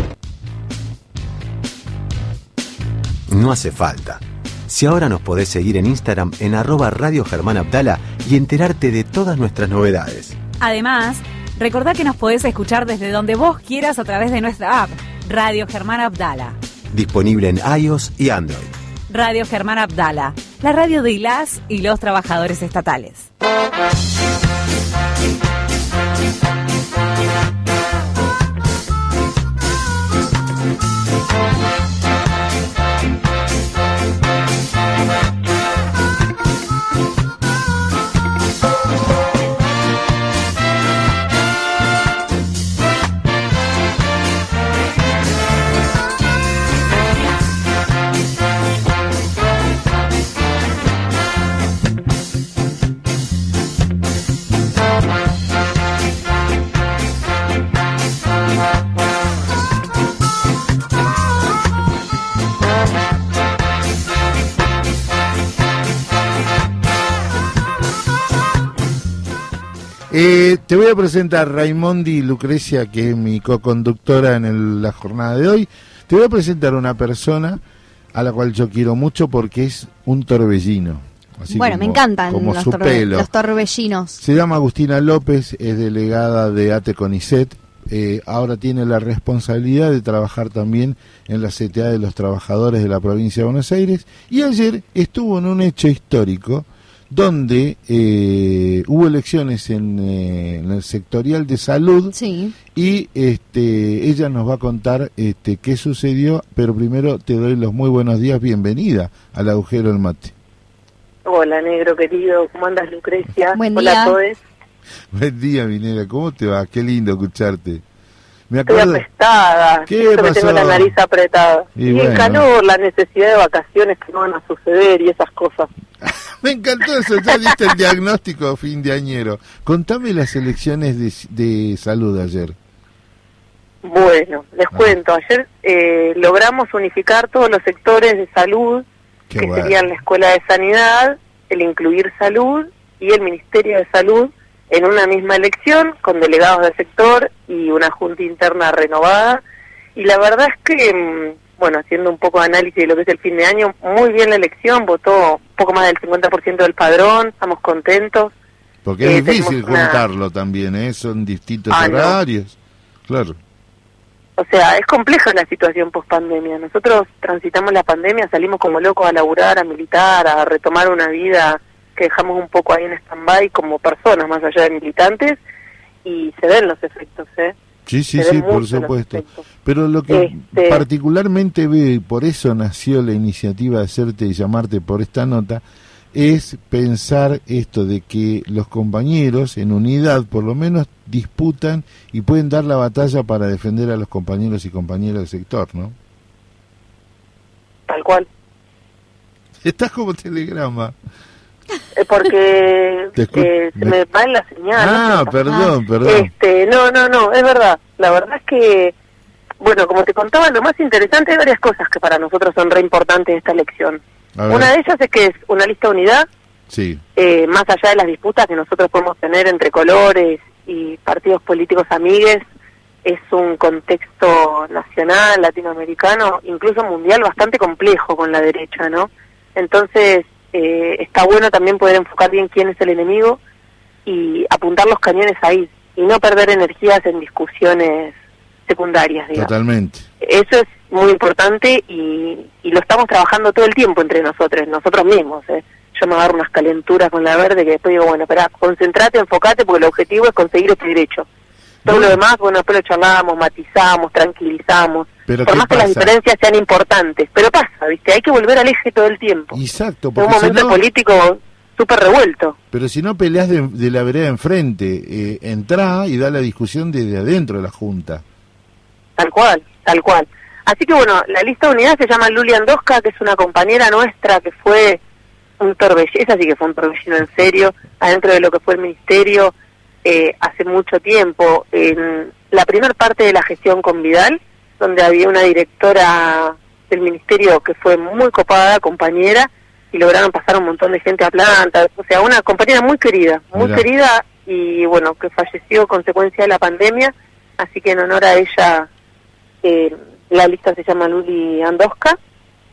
S18: No hace falta. Si ahora nos podés seguir en Instagram en arroba Radio Germán Abdala y enterarte de todas nuestras novedades.
S2: Además, recordá que nos podés escuchar desde donde vos quieras a través de nuestra app, Radio Germán Abdala.
S18: Disponible en iOS y Android.
S2: Radio Germán Abdala, la radio de ILAS y los trabajadores estatales.
S3: Eh, te voy a presentar Raimondi Lucrecia, que es mi co-conductora en el- la jornada de hoy. Te voy a presentar una persona a la cual yo quiero mucho porque es un torbellino. así
S4: bueno, me encantan
S3: como
S4: los,
S3: su
S4: torbe-
S3: pelo.
S4: los torbellinos.
S3: Se llama Agustina López, es delegada de ATE CONICET. eh, ahora tiene la responsabilidad de trabajar también en la CTA de los trabajadores de la provincia de Buenos Aires. Y ayer estuvo en un hecho histórico donde eh, hubo elecciones en, eh, en el sectorial de salud y este, ella nos va a contar este, qué sucedió, pero primero te doy los muy buenos días, bienvenida al agujero del mate.
S22: Hola, negro querido, ¿cómo andas, Lucrecia?
S4: Buen
S22: Hola
S4: día.
S22: a todos.
S3: Buen día, Minera, ¿cómo te va? Qué lindo escucharte. Me
S22: Estoy
S3: acuerdo.
S22: apestada,
S3: ¿Qué
S22: siento que
S3: pasó?
S22: tengo la nariz apretada.
S3: Y
S22: Y, el calor, la necesidad de vacaciones que no van a suceder y esas cosas.
S3: Me encantó eso, ya diste el diagnóstico fin de añero. Contame las elecciones de, de salud ayer.
S22: Bueno, les
S3: Ah.
S22: cuento, ayer eh, logramos unificar todos los sectores de salud,
S3: Qué
S22: que
S3: bueno.
S22: serían la Escuela de Sanidad, el Incluir Salud y el Ministerio de Salud, en una misma elección, con delegados del sector y una junta interna renovada. Y la verdad es que, mm, bueno, haciendo un poco de análisis de lo que es el fin de año, muy bien la elección, votó un poco más del 50% del padrón, estamos contentos.
S3: Porque
S22: Eh,
S3: es difícil
S22: tenemos una-
S3: juntarlo también, ¿eh? Son distintos
S22: Ah, no.
S3: horarios. Claro.
S22: O sea, es compleja la situación post pandemia. Nosotros transitamos la pandemia, salimos como locos a laburar, a militar, a retomar una vida que dejamos un poco ahí en stand-by como personas más allá de militantes y se ven los efectos, ¿eh?
S3: Sí, sí, sí, por supuesto. Pero lo que
S22: Este-
S3: particularmente veo, y por eso nació la iniciativa de hacerte y llamarte por esta nota, es pensar esto de que los compañeros en unidad por lo menos disputan y pueden dar la batalla para defender a los compañeros y compañeras del sector, ¿no?
S22: Tal cual.
S3: Estás como telegrama.
S22: Eh, porque eh, se me va la señal.
S3: Ah,
S22: no sé.
S3: perdón, perdón.
S22: Este, no, no, no, es verdad. La verdad es que, bueno, como te contaba, lo más interesante hay varias cosas que para nosotros son re importantes de esta elección. Una de ellas es que es una lista de unidad,
S3: Sí.
S22: eh, más allá de las disputas que nosotros podemos tener entre colores y partidos políticos amigues, es un contexto nacional, latinoamericano, incluso mundial, bastante complejo con la derecha, ¿no? Entonces, eh, está bueno también poder enfocar bien quién es el enemigo y apuntar los cañones ahí, y no perder energías en discusiones secundarias, digamos.
S3: Totalmente.
S22: Eso es muy importante y, y lo estamos trabajando todo el tiempo entre nosotros, nosotros mismos. ¿eh? Yo me agarro unas calenturas con la verde que después digo, bueno, espera, concentrate, enfocate, porque el objetivo es conseguir este derecho. Todo lo demás, bueno, después lo charlamos, matizamos, tranquilizamos.
S3: Pero
S22: Por
S3: ¿qué
S22: más que las diferencias sean importantes. Pero pasa, ¿viste? Hay que volver al eje todo el tiempo.
S3: Exacto,
S22: Es un
S3: porque si
S22: momento
S3: no,
S22: político súper revuelto.
S3: pero si no peleas de, de la vereda enfrente, eh, entrá y da la discusión desde adentro de la Junta.
S22: Tal cual, tal cual. Así que bueno, la lista de unidad se llama Luli Andosca, que es una compañera nuestra que fue un torbellino, esa sí que fue un torbellino en serio, adentro de lo que fue el ministerio eh, hace mucho tiempo. En la primera parte de la gestión con Vidal, donde había una directora del ministerio que fue muy copada, compañera, y lograron pasar un montón de gente a planta, o sea, una compañera muy querida, muy
S3: Mirá.
S22: querida y bueno, que falleció consecuencia de la pandemia, así que en honor a ella eh, la lista se llama Luli Andosca.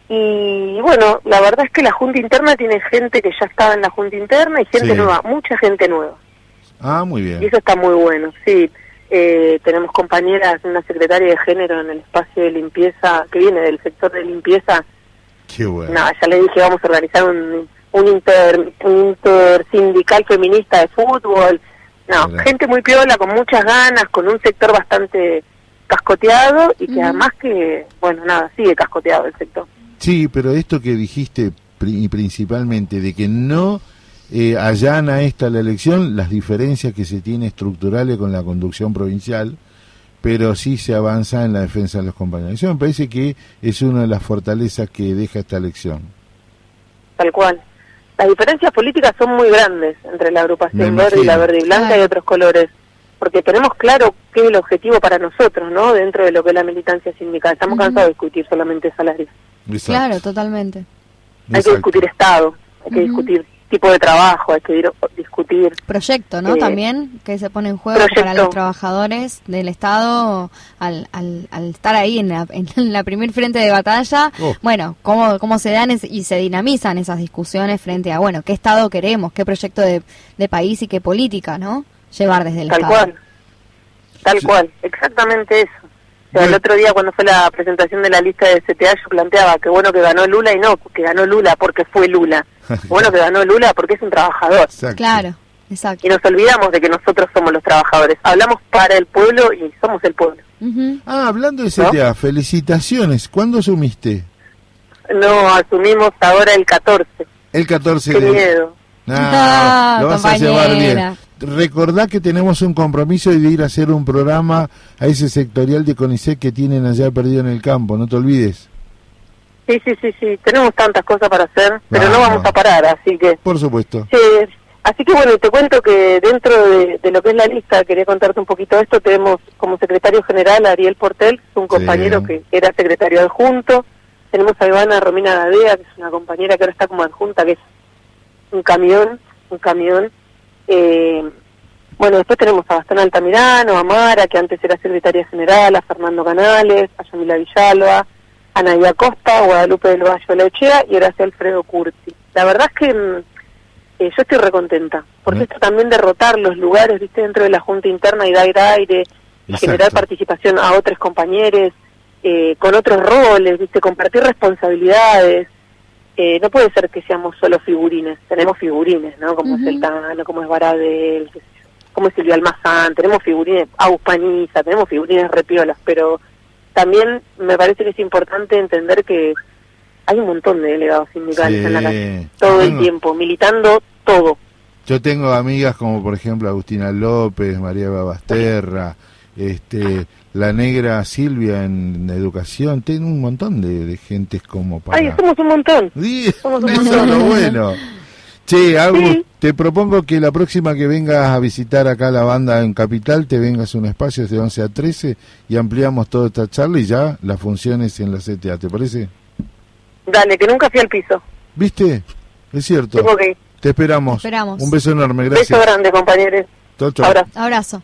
S22: Y bueno, la verdad es que la Junta Interna tiene gente que ya estaba en la Junta Interna y gente
S3: Sí.
S22: nueva, mucha gente nueva.
S3: Ah, muy
S22: Y
S3: bien.
S22: eso está muy bueno, sí. Eh, tenemos compañeras, una secretaria de género en el espacio de limpieza, que viene del sector de limpieza.
S3: Qué bueno.
S22: Nada, ya le dije, vamos a organizar un, un, inter, un intersindical feminista de fútbol. No,
S3: Mira.
S22: gente muy piola, con muchas ganas, con un sector bastante cascoteado y que además que, bueno, nada, sigue cascoteado el sector.
S3: Sí, pero esto que dijiste pri- principalmente, de que no eh, allana esta la elección, las diferencias que se tiene estructurales con la conducción provincial, pero sí se avanza en la defensa de los compañeros. Eso me parece que es una de las fortalezas que deja esta elección.
S22: Tal cual. Las diferencias políticas son muy grandes entre la agrupación verde y la verde y blanca y otros colores, porque tenemos claro qué es el objetivo para nosotros, ¿no? Dentro de lo que es la militancia sindical. Estamos cansados de discutir solamente salarios.
S4: Claro, totalmente.
S22: Hay que discutir Estado, hay que discutir tipo de trabajo, hay que dir- discutir...
S4: Proyecto, ¿no?
S22: Eh,
S4: También que se pone en juego
S22: proyecto.
S4: para los trabajadores del Estado al, al, al estar ahí en la, en la primer frente de batalla.
S22: Oh.
S4: Bueno, cómo, cómo se dan es- y se dinamizan esas discusiones frente a, bueno, qué Estado queremos, qué proyecto de, de país y qué política, ¿no? Llevar desde el
S22: Tal
S4: Estado.
S22: cual, tal cual, exactamente eso. O sea, el otro día cuando fue la presentación de la lista de CTA yo planteaba que bueno que ganó Lula y no, que ganó Lula porque fue Lula. bueno que ganó Lula porque es un trabajador.
S4: Claro, exacto.
S22: Y nos olvidamos de que nosotros somos los trabajadores. Hablamos para el pueblo y somos el pueblo.
S3: Ah, hablando de CTA, felicitaciones. ¿Cuándo sumiste?
S22: No, asumimos ahora el 14.
S3: El 14
S22: Qué
S3: de...
S22: miedo.
S3: Ah,
S22: No,
S3: lo vas a llevar bien. Recordá que tenemos un compromiso de ir a hacer un programa a ese sectorial de CONICET que tienen allá perdido en el campo, no te olvides.
S22: Sí, sí, sí, sí. Tenemos tantas cosas para hacer, pero no
S3: Vamos.
S22: a parar, así que...
S3: Por supuesto.
S22: Sí, así que bueno, te cuento que dentro de, de lo que es la lista, quería contarte un poquito de esto, tenemos como secretario general a Ariel Portel, un compañero que era secretario adjunto, tenemos a Ivana Romina Gadea, que es una compañera que ahora está como adjunta, que es un camión, un camión. Eh, bueno, después tenemos a Bastón Altamirano, a Mara, que antes era secretaria general, a Fernando Canales, a Yamila Villalba, a Nadia Costa, a Guadalupe del Valle Lechea y ahora sí a Alfredo Curti. La verdad es que mm, eh, yo estoy recontenta, porque esto también derrotar los lugares, viste, dentro de la Junta Interna y dar aire, y generar participación a otros compañeros, eh, con otros roles, viste, compartir responsabilidades. Eh, no puede ser que seamos solo figurines, tenemos figurines, ¿no? Como es el Tano, como es Baradel, como es Silvia Almazán, tenemos figurines, Agus Paniza, tenemos figurines repiolas, pero también me parece que es importante entender que hay un montón de delegados sindicales
S3: Sí.
S22: en la calle, todo el tiempo, militando todo.
S3: Yo tengo amigas como por ejemplo Agustina López, María Babasterra, este, la negra Silvia en educación, tengo un montón de, de gentes como para...
S22: Ay, somos un montón.
S3: Sí,
S22: somos un
S3: Eso
S22: montón.
S3: es lo bueno. Che, Agus, te propongo que la próxima que vengas a visitar acá la banda en Capital, te vengas a un espacio de 11 a 13 y ampliamos toda esta charla y ya las funciones en la CTA, ¿te parece?
S22: Dale, que nunca fui al piso.
S3: ¿Viste? Es cierto. Te esperamos.
S4: Esperamos.
S3: Un beso enorme, gracias.
S22: Beso grande, compañeros.
S3: Chau, chau.
S22: Abrazo.
S4: Abrazo.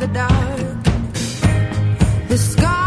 S23: The dark. The scars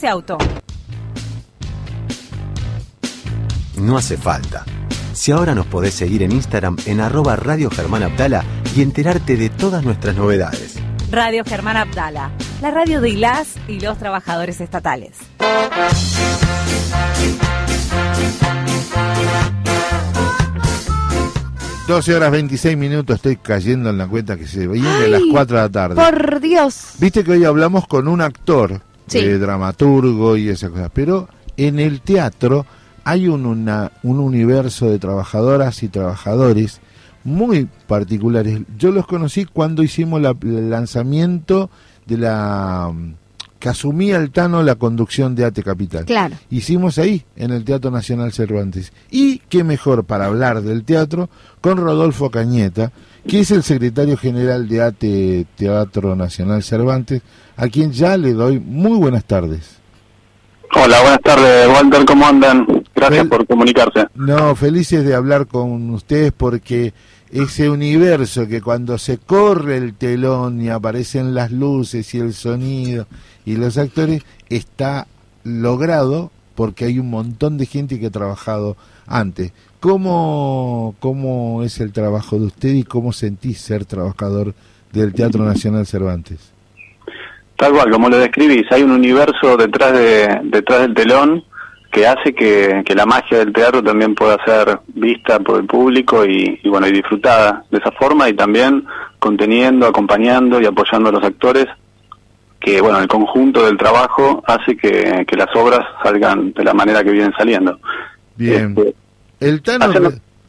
S2: ese auto.
S18: No hace falta. Si ahora nos podés seguir en Instagram en arroba Radio Germán Abdala y enterarte de todas nuestras novedades.
S2: Radio Germán Abdala, la radio de ILAS y los trabajadores estatales.
S3: 12 horas 26 minutos, estoy cayendo en la cuenta que se viene a las
S4: Ay,
S3: 4 de la tarde.
S4: Por Dios.
S3: Viste que hoy hablamos con un actor,
S4: Sí.
S3: eh, dramaturgo y esas cosas, pero en el teatro hay un, una- un universo de trabajadoras y trabajadores muy particulares. Yo los conocí cuando hicimos la- el lanzamiento de la mm, que asumía el Tano la conducción de Ate Capital.
S4: Claro.
S3: Hicimos ahí, en el Teatro Nacional Cervantes. Y qué mejor para hablar del teatro con Rodolfo Cañeta, que es el secretario general de ATE Teatro Nacional Cervantes, a quien ya le doy muy buenas tardes.
S24: Hola, buenas tardes, Walter, ¿cómo andan? Gracias por comunicarse.
S3: No, felices de hablar con ustedes porque ese universo que cuando se corre el telón y aparecen las luces y el sonido y los actores está logrado porque hay un montón de gente que ha trabajado antes. ¿Cómo, cómo es el trabajo de usted y cómo sentís ser trabajador del Teatro Nacional Cervantes?
S24: Tal cual, como lo describís, hay un universo detrás de detrás del telón que hace que, que la magia del teatro también pueda ser vista por el público y, y, bueno y disfrutada de esa forma y también conteniendo, acompañando y apoyando a los actores que bueno el conjunto del trabajo hace que, que las obras salgan de la manera que vienen saliendo.
S3: Bien.
S24: Este,
S3: El Tano,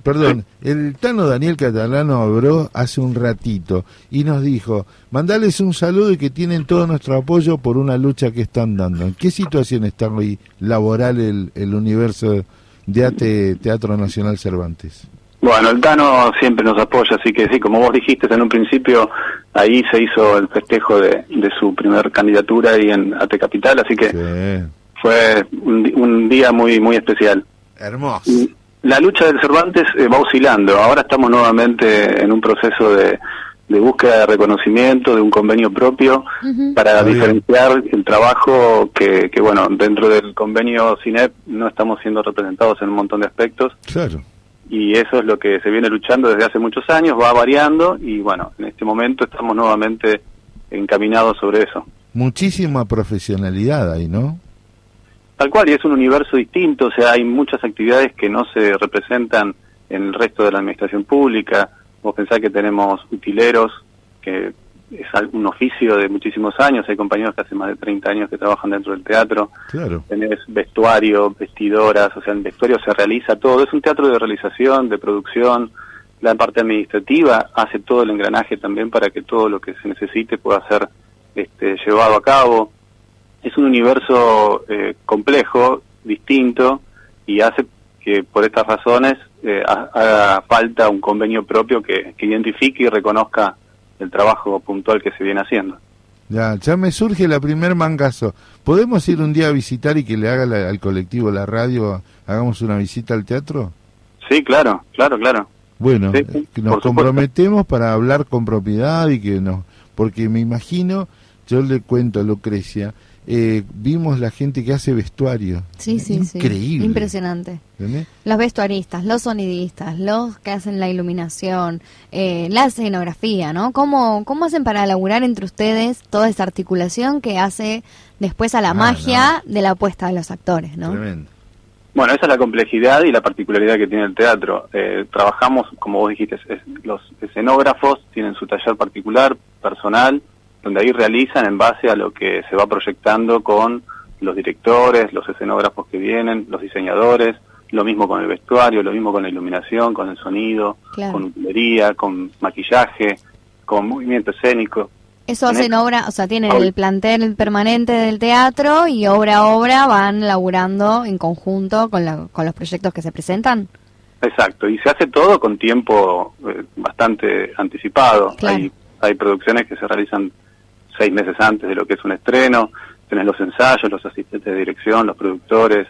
S3: perdón, el Tano Daniel Catalano habló hace un ratito y nos dijo, mandales un saludo y que tienen todo nuestro apoyo por una lucha que están dando. ¿En qué situación está hoy laboral el, el universo de ATE Teatro Nacional Cervantes?
S24: Bueno, el Tano siempre nos apoya, así que sí, como vos dijiste en un principio, ahí se hizo el festejo de, de su primer candidatura ahí en AT Capital, así que fue un, un día muy muy especial.
S3: Hermoso.
S24: La lucha del Cervantes eh, va oscilando, ahora estamos nuevamente en un proceso de, de búsqueda de reconocimiento, de un convenio propio, para
S3: bien.
S24: diferenciar el trabajo que, que, bueno, dentro del convenio CINEP no estamos siendo representados en un montón de aspectos
S3: Claro.
S24: y eso es lo que se viene luchando desde hace muchos años, va variando y bueno, en este momento estamos nuevamente encaminados sobre eso.
S3: Muchísima profesionalidad ahí, ¿no?
S24: Tal cual, y es un universo distinto, o sea, hay muchas actividades que no se representan en el resto de la administración pública. Vos pensás que tenemos utileros, que es un oficio de muchísimos años, hay compañeros que hace más de 30 años que trabajan dentro del teatro.
S3: Claro.
S24: tenés vestuario, vestidoras, o sea, en vestuario se realiza todo. Es un teatro de realización, de producción. La parte administrativa hace todo el engranaje también para que todo lo que se necesite pueda ser este, llevado a cabo. Es un universo eh, complejo, distinto, y hace que por estas razones eh, ha- haga falta un convenio propio que, que identifique y reconozca el trabajo puntual que se viene haciendo.
S3: Ya, ya me surge la primer mangazo. ¿Podemos ir un día a visitar y que le haga la- al colectivo la radio, hagamos una visita al teatro?
S24: Sí, claro, claro, claro.
S3: Bueno,
S24: Sí,
S3: eh, que nos comprometemos para hablar con propiedad y que no, porque me imagino, yo le cuento a Lucrecia, eh, vimos la gente que hace vestuario.
S4: Sí, sí, sí.
S3: Increíble.
S4: Impresionante.
S3: ¿entendés?
S4: Los vestuaristas, los sonidistas, los que hacen la iluminación, eh, la escenografía, ¿no? ¿Cómo, ¿Cómo hacen para laburar entre ustedes toda esa articulación que hace después a la
S24: Ah,
S4: magia de la apuesta de los actores, ¿no?
S24: Bueno, esa es la complejidad y la particularidad que tiene el teatro. Eh, trabajamos, como vos dijiste, es- los escenógrafos tienen su taller particular, personal, donde ahí realizan en base a lo que se va proyectando con los directores, los escenógrafos que vienen, los diseñadores, lo mismo con el vestuario, lo mismo con la iluminación, con el sonido,
S4: Claro.
S24: con utilería, con maquillaje, con movimiento escénico.
S4: Eso
S24: En
S4: hacen obra, o sea, tienen el plantel permanente del teatro y obra a obra van laburando en conjunto con, la- con los proyectos que se presentan.
S24: Exacto, y se hace todo con tiempo eh, bastante anticipado.
S4: Claro.
S24: Hay, hay producciones que se realizan seis meses antes de lo que es un estreno, tenés los ensayos, los asistentes de dirección, los productores,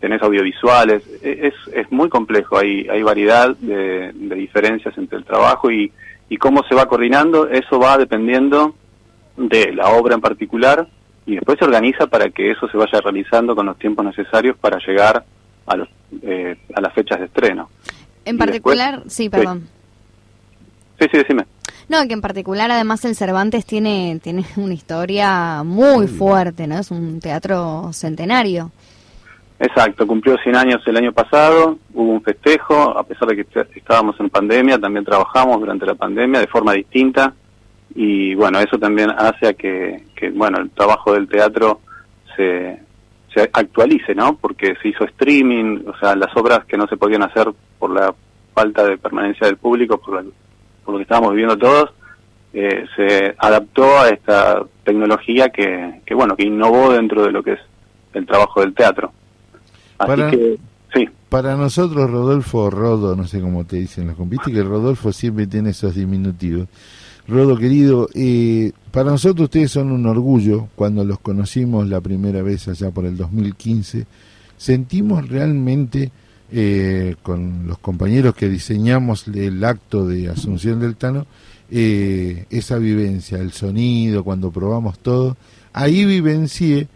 S24: tenés audiovisuales, E- es, es muy complejo, hay, hay variedad de, de diferencias entre el trabajo y, y cómo se va coordinando, eso va dependiendo de la obra en particular y después se organiza para que eso se vaya realizando con los tiempos necesarios para llegar a, los, eh, a las fechas de estreno.
S4: En
S24: Y
S4: particular,
S24: después-
S4: sí, perdón.
S24: Sí, sí, decime.
S4: No, que en particular además el Cervantes tiene, tiene una historia muy fuerte, ¿no? Es un teatro centenario.
S24: Exacto, cumplió 100 años el año pasado, hubo un festejo, a pesar de que est- estábamos en pandemia, también trabajamos durante la pandemia de forma distinta y bueno, eso también hace a que, que, bueno, el trabajo del teatro se, se actualice, ¿no? Porque se hizo streaming, o sea, las obras que no se podían hacer por la falta de permanencia del público, por, la- por lo que estábamos viviendo todos, eh, se adaptó a esta tecnología que, que, bueno, que innovó dentro de lo que es el trabajo del teatro. Así
S3: Para-
S24: que, sí,
S3: Para nosotros, Rodolfo, Rodo, no sé cómo te dicen los compiste que Rodolfo siempre tiene esos diminutivos. Rodo, querido, eh, para nosotros ustedes son un orgullo. Cuando los conocimos la primera vez allá por el 2015, sentimos realmente, eh, con los compañeros que diseñamos el acto de Asunción del Tano, eh, esa vivencia, el sonido, cuando probamos todo. Ahí vivencié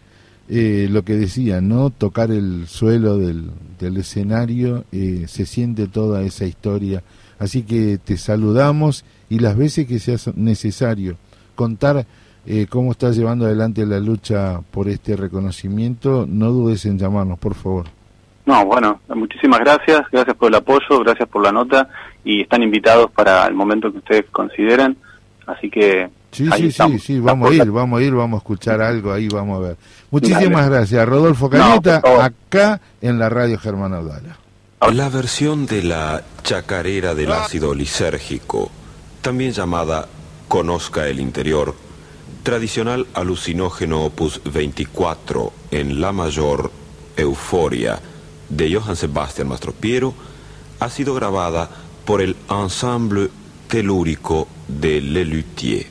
S3: eh, lo que decía, ¿no? Tocar el suelo del, del escenario, eh, se siente toda esa historia. Así que te saludamos y las veces que sea necesario contar eh, cómo estás llevando adelante la lucha por este reconocimiento, no dudes en llamarnos, por favor.
S24: No, bueno, muchísimas gracias, gracias por el apoyo, gracias por la nota y están invitados para el momento que ustedes consideren, así que
S3: Sí,
S24: ahí
S3: sí,
S24: estamos.
S3: sí, sí, vamos a ir, vamos a ir, vamos a escuchar algo ahí, vamos a ver. Muchísimas
S10: Dale.
S3: gracias, Rodolfo
S10: No, favor.
S3: acá en la radio Germán Audala.
S10: La versión de la chacarera del ácido lisérgico, también llamada Conozca el interior, tradicional alucinógeno opus 24 en La mayor Euforia de Johann Sebastian Mastropiero, ha sido grabada por el ensemble telúrico de Le Luthier.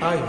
S11: Ay,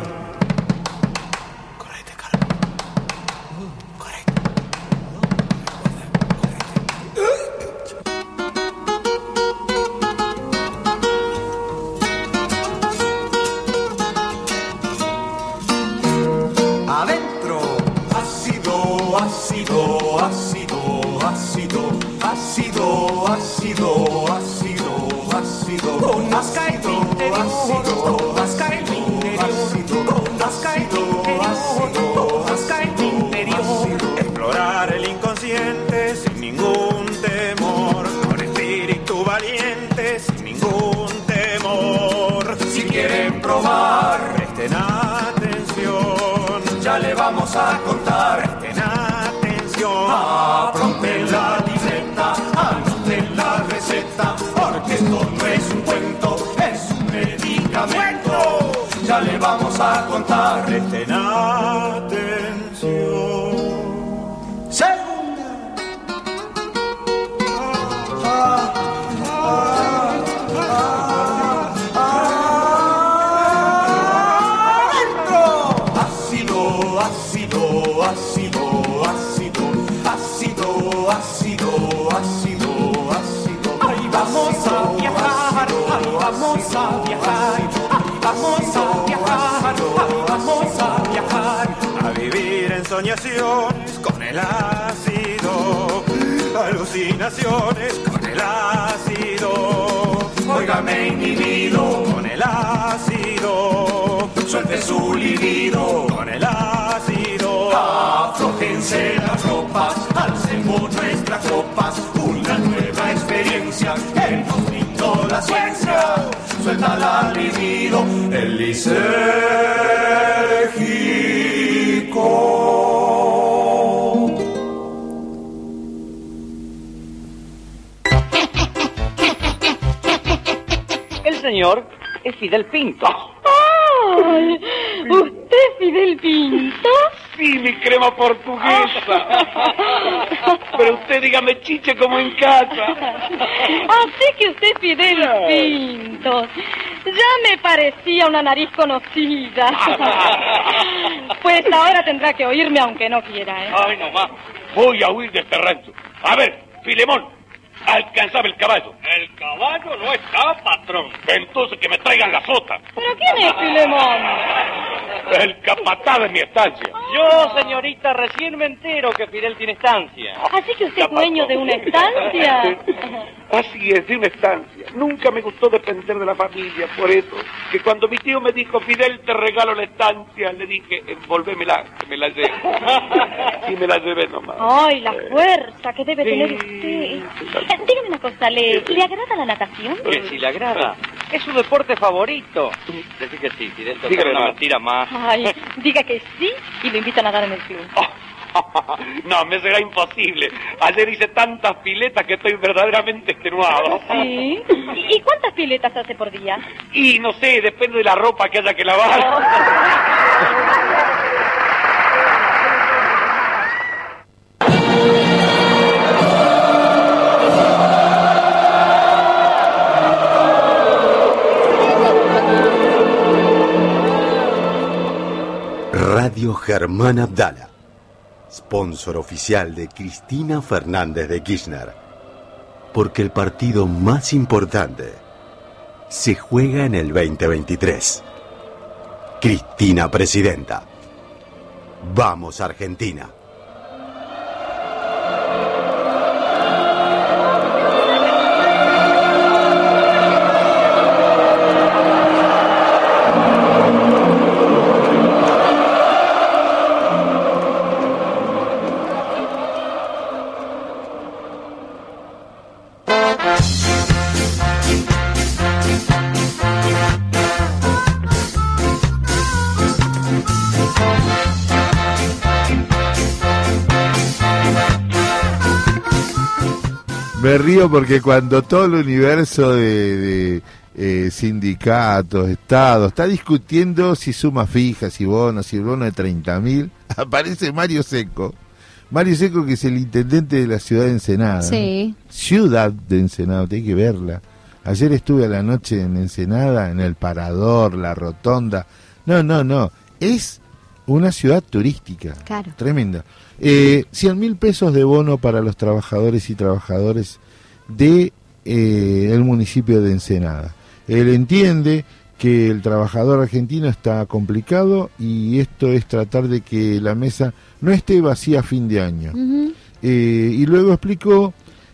S25: el
S26: señor es Fidel Pinto.
S21: ¡Ay! ¿Usted es Fidel Pinto?
S26: Sí, mi crema portuguesa. Pero usted dígame chiche como en casa.
S21: Así que usted es Fidel Pinto. Ya me parecía una nariz conocida. Pues ahora tendrá que oírme aunque no quiera, ¿eh?
S26: Ay, no más. Voy a huir de este rancho. A ver, Filemón, alcanzaba el caballo. El caballo no está, patrón. Entonces que me traigan la sota.
S21: ¿Pero quién es Filemón?
S26: El capataz de mi estancia.
S27: Yo, señorita, recién me entero que Fidel tiene estancia.
S21: Así que usted es dueño de una estancia.
S26: Así es, de una estancia. Nunca me gustó depender de la familia, por eso, que cuando mi tío me dijo, Fidel, te regalo la estancia, le dije, envolvémela, que me la lleve. y me la llevé nomás.
S21: Ay, la fuerza que debe
S26: Sí.
S21: tener usted. Eh, dígame una cosa, ¿le, ¿le agrada la natación?
S27: Que si le agrada. Es su deporte favorito. Decir que sí, Fidel, te
S26: Dígame
S27: una mentira más.
S21: Ay, diga que sí y lo invita a nadar en el club.
S26: no, me será imposible. Ayer hice tantas piletas que estoy verdaderamente extenuado.
S21: ¿Sí? ¿Y cuántas piletas hace por día?
S26: Y no sé, depende de la ropa que haya que lavar.
S18: Radio Germán Abdala, sponsor oficial de Cristina Fernández de Kirchner. Porque el partido más importante se juega en el 2023. Cristina Presidenta. Vamos Argentina.
S3: Río porque cuando todo el universo de, de, eh, sindicatos, estados, está discutiendo si suma fija, si bono, si bono de 30 mil, aparece Mario Seco. Mario Seco, que es el intendente de la ciudad de Ensenada.
S4: Sí.
S3: ¿no? Ciudad de Ensenada, tiene que verla. Ayer estuve a la noche en Ensenada, en el Parador, la Rotonda. No, no, no. Es una ciudad turística.
S4: Claro.
S3: Tremenda. Eh, 100 mil pesos de bono para los trabajadores y trabajadores de eh, el municipio de Ensenada. Él entiende que el trabajador argentino está complicado y esto es tratar de que la mesa no esté vacía a fin de año. Eh, y luego explicó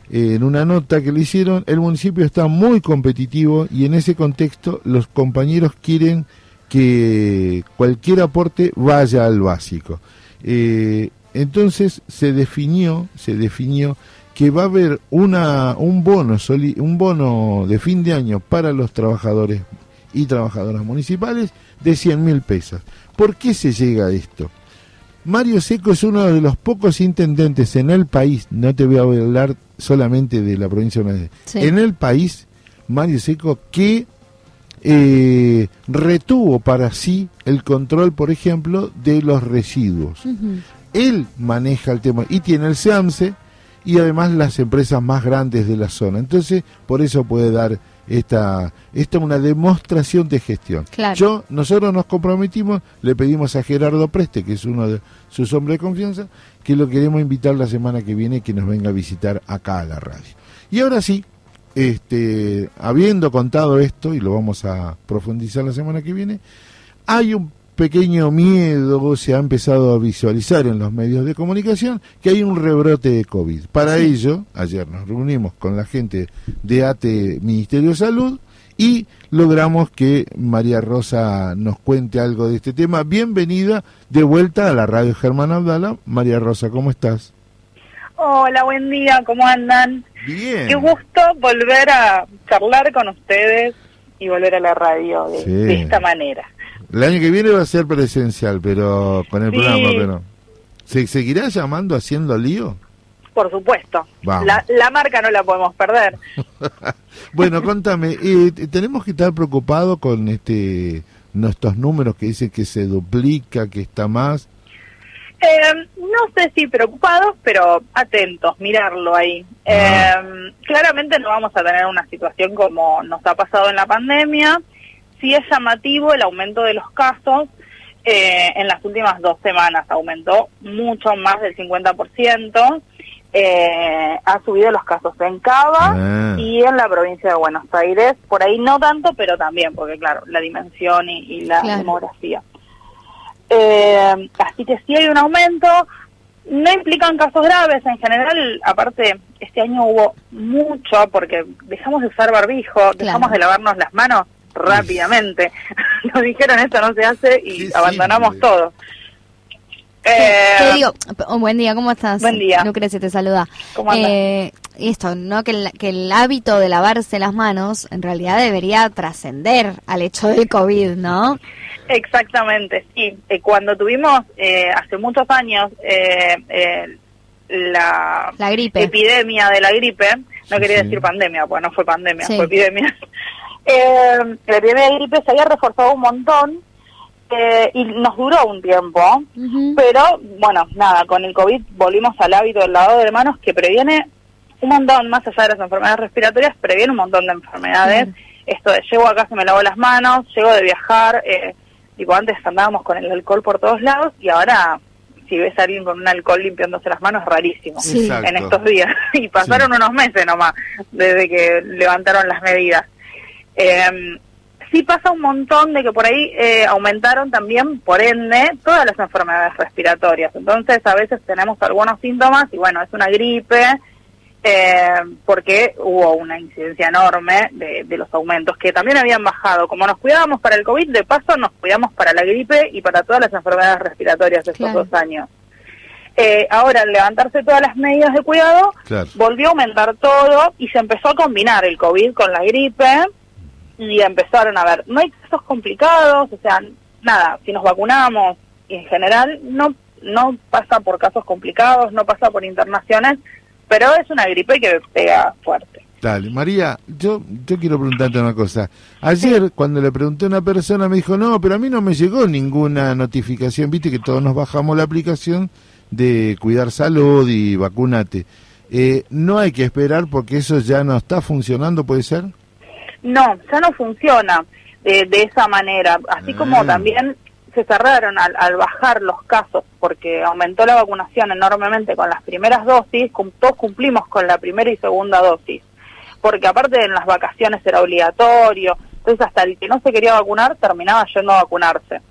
S3: eh, en una nota que le hicieron, el municipio está muy competitivo y en ese contexto los compañeros quieren que cualquier aporte vaya al básico. Eh, entonces se definió, se definió que va a haber una, un bono soli- un bono de fin de año para los trabajadores y trabajadoras municipales de 100 mil pesos. ¿Por qué se llega a esto? Mario Seco es uno de los pocos intendentes en el país, no te voy a hablar solamente de la provincia de Buenos
S4: Sí.
S3: en el país, Mario Seco, que eh, retuvo para sí el control, por ejemplo, de los residuos. Él maneja el tema y tiene el SEAMSE y además las empresas más grandes de la zona. Entonces, por eso puede dar esta, esta una demostración de gestión.
S4: Claro.
S3: Yo, nosotros nos comprometimos, le pedimos a Gerardo Preste, que es uno de sus hombres de confianza, que lo queremos invitar la semana que viene que nos venga a visitar acá a la radio. Y ahora sí, este, habiendo contado esto, y lo vamos a profundizar la semana que viene, hay un pequeño miedo, se ha empezado a visualizar en los medios de comunicación, que hay un rebrote de COVID. Para ello, ayer nos reunimos con la gente de ATE Ministerio de Salud y logramos que María Rosa nos cuente algo de este tema. Bienvenida de vuelta a la radio Germán Abdala. María Rosa, ¿cómo estás?
S28: Hola, buen día, ¿cómo andan?
S3: Bien.
S28: Qué gusto volver a charlar con ustedes y volver a la radio de,
S3: Sí.
S28: de esta manera.
S3: El año que viene va a ser presencial, pero con el
S28: Sí.
S3: programa, pero... ¿Se seguirá llamando Haciendo Lío?
S28: Por supuesto, la, la marca no la podemos perder.
S3: Bueno, contame, eh, tenemos que estar preocupados con este nuestros números que dicen que se duplica, que está más.
S28: Eh, no sé si preocupados, pero atentos, mirarlo ahí.
S3: Ah.
S28: Eh, claramente no vamos a tener una situación como nos ha pasado en la pandemia. Sí es llamativo el aumento de los casos. eh, en las últimas dos semanas aumentó mucho más del 50%. Eh, ha subido los casos en Cava
S3: Ah.
S28: y en la provincia de Buenos Aires. Por ahí no tanto, pero también, porque claro, la dimensión y, y la
S4: Claro.
S28: demografía. Eh, así que sí hay un aumento. No implican casos graves en general. Aparte, este año hubo mucho porque dejamos de usar barbijo, dejamos de lavarnos las manos rápidamente. Nos dijeron esto no se hace y abandonamos todo. Eh,
S4: ¿Qué digo? Oh, buen día, ¿cómo estás?
S28: Buen día.
S4: Lucrecia te saluda.
S28: ¿Cómo andas?
S4: Eh, esto, ¿no? Que el, que el hábito de lavarse las manos en realidad debería trascender al hecho del COVID, ¿no?
S28: Exactamente, sí. Eh, cuando tuvimos eh, hace muchos años eh, eh, la,
S4: La gripe.
S28: epidemia de la gripe, no quería decir pandemia, pues no fue pandemia,
S4: Sí.
S28: fue epidemia. Eh, la epidemia de gripe se había reforzado un montón eh, y nos duró un tiempo, pero bueno, nada, con el COVID volvimos al hábito del lavado de manos que previene un montón, más allá de las enfermedades respiratorias, previene un montón de enfermedades. Esto de llego a casa, me lavo las manos, llego de viajar, eh, tipo antes andábamos con el alcohol por todos lados y ahora si ves a alguien con un alcohol limpiándose las manos es rarísimo
S29: Sí.
S28: En estos días. y pasaron unos meses nomás desde que levantaron las medidas. Eh, sí pasa un montón de que por ahí eh, aumentaron también, por ende, todas las enfermedades respiratorias. Entonces, a veces tenemos algunos síntomas y bueno, es una gripe, eh, porque hubo una incidencia enorme de, de los aumentos que también habían bajado. Como nos cuidábamos para el COVID, de paso nos cuidamos para la gripe y para todas las enfermedades respiratorias de estos
S4: Claro.
S28: dos años. Eh, ahora, al levantarse todas las medidas de cuidado,
S3: Claro.
S28: volvió a aumentar todo y se empezó a combinar el COVID con la gripe y empezaron a ver, no hay casos complicados, o sea, nada, si nos vacunamos y en general no no pasa por casos complicados, no pasa por internaciones, pero es una gripe que pega fuerte.
S3: Dale, María, yo, yo quiero preguntarte una cosa. Ayer, cuando le pregunté a una persona, me dijo, no, pero a mí no me llegó ninguna notificación. Viste que todos nos bajamos la aplicación de cuidar salud y vacunate. Eh, no hay que esperar porque eso ya no está funcionando, ¿puede ser?
S28: No, ya no funciona de, de esa manera, así como
S3: Ah.
S28: también se cerraron al, al bajar los casos porque aumentó la vacunación enormemente con las primeras dosis, cum- todos cumplimos con la primera y segunda dosis, porque aparte en las vacaciones era obligatorio, entonces hasta el que no se quería vacunar terminaba yendo a vacunarse.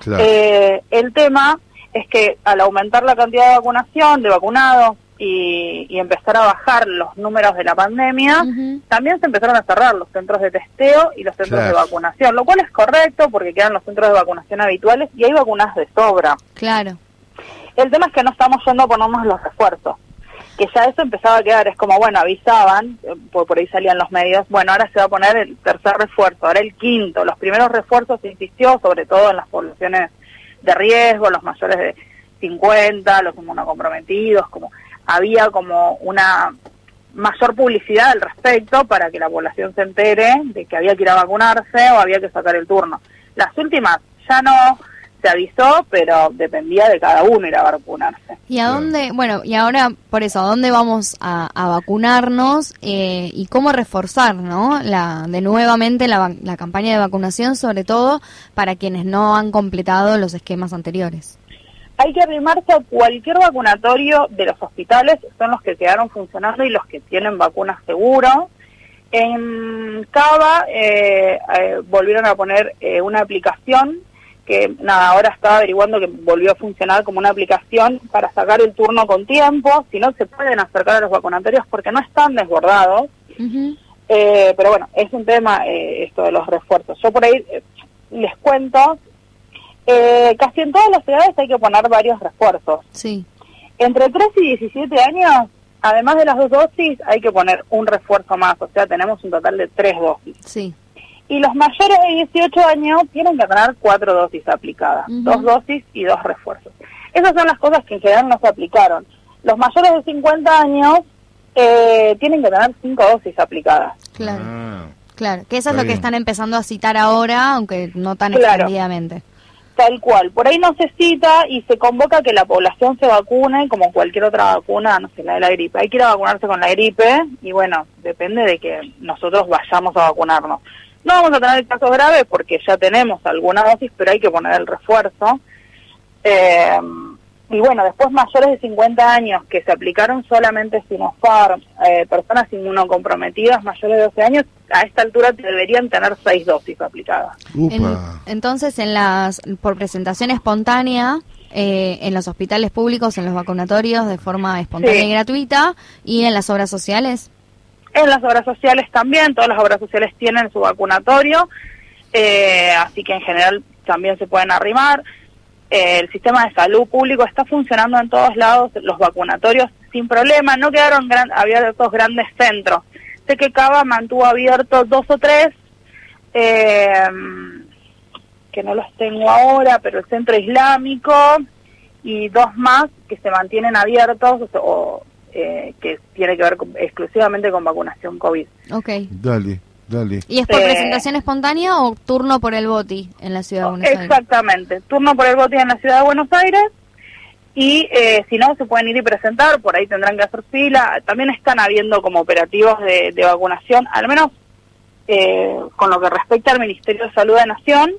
S3: Claro.
S28: Eh, el tema es que al aumentar la cantidad de vacunación, de vacunados, y, y empezar a bajar los números de la pandemia, también se empezaron a cerrar los centros de testeo y los centros
S4: Claro.
S28: de vacunación, lo cual es correcto porque quedan los centros de vacunación habituales y hay vacunas de sobra.
S4: Claro.
S28: El tema es que no estamos yendo a ponernos los refuerzos, que ya eso empezaba a quedar, es como, bueno, avisaban, eh, por, por ahí salían los medios, bueno, ahora se va a poner el tercer refuerzo, ahora el quinto, los primeros refuerzos se insistió sobre todo en las poblaciones de riesgo, los mayores de 50, los inmunocomprometidos, como había como una mayor publicidad al respecto para que la población se entere de que había que ir a vacunarse o había que sacar el turno. Las últimas ya no se avisó, pero dependía de cada uno ir a vacunarse.
S4: ¿Y a dónde, bueno, y ahora por eso, a dónde vamos a, a vacunarnos eh, y cómo reforzar, ¿no? La, de nuevamente la, la campaña de vacunación, sobre todo para quienes no han completado los esquemas anteriores.
S28: Hay que arrimarse a cualquier vacunatorio de los hospitales, son los que quedaron funcionando y los que tienen vacunas seguro. En Cava eh, eh, volvieron a poner eh, una aplicación que nada, ahora estaba averiguando que volvió a funcionar como una aplicación para sacar el turno con tiempo, si no se pueden acercar a los vacunatorios porque no están desbordados. Eh, pero bueno, es un tema eh, esto de los refuerzos. Yo por ahí eh, les cuento, eh, casi en todas las ciudades hay que poner varios refuerzos.
S4: Sí.
S28: Entre 3 y 17 años, además de las dos dosis, hay que poner un refuerzo más, o sea, tenemos un total de tres dosis.
S4: Sí.
S28: Y los mayores de 18 años tienen que tener cuatro dosis aplicadas, dos dosis y dos refuerzos. Esas son las cosas que en general no se aplicaron. Los mayores de 50 años eh, tienen que tener cinco dosis aplicadas.
S4: Claro.
S3: Ah.
S4: Claro, que eso es lo que están empezando a citar ahora, aunque no tan
S28: Claro.
S4: extendidamente.
S28: Tal cual. Por ahí no se cita y se convoca que la población se vacune como cualquier otra vacuna, no sé, la de la gripe. Hay que ir a vacunarse con la gripe y bueno, depende de que nosotros vayamos a vacunarnos. No vamos a tener casos graves porque ya tenemos alguna dosis, pero hay que poner el refuerzo. Eh, y bueno, después mayores de 50 años que se aplicaron solamente Sinopharm, eh, personas inmunocomprometidas mayores de 12 años, a esta altura deberían tener seis dosis aplicadas.
S4: En- entonces, en las por presentación espontánea, eh, en los hospitales públicos, en los vacunatorios, de forma espontánea
S28: Sí.
S4: y gratuita, y en las obras sociales.
S28: En las obras sociales también, todas las obras sociales tienen su vacunatorio, eh, así que en general también se pueden arrimar. Eh, el sistema de salud público está funcionando en todos lados, los vacunatorios sin problema, no quedaron gran, abiertos grandes centros. Sé que Cava mantuvo abiertos dos o tres, eh, que no los tengo ahora, pero el centro islámico y dos más que se mantienen abiertos o, o, eh, que tiene que ver con- exclusivamente con vacunación COVID.
S4: Ok.
S3: Dale, dale.
S4: ¿Y es por
S28: Eh,
S4: presentación espontánea o turno por el BOTI en la ciudad de Buenos Aires?
S28: Exactamente, turno por el bote en la ciudad de Buenos Aires y eh, si no se pueden ir y presentar, por ahí tendrán que hacer fila. También están habiendo como operativos de, de vacunación, al menos eh, con lo que respecta al Ministerio de Salud de Nación.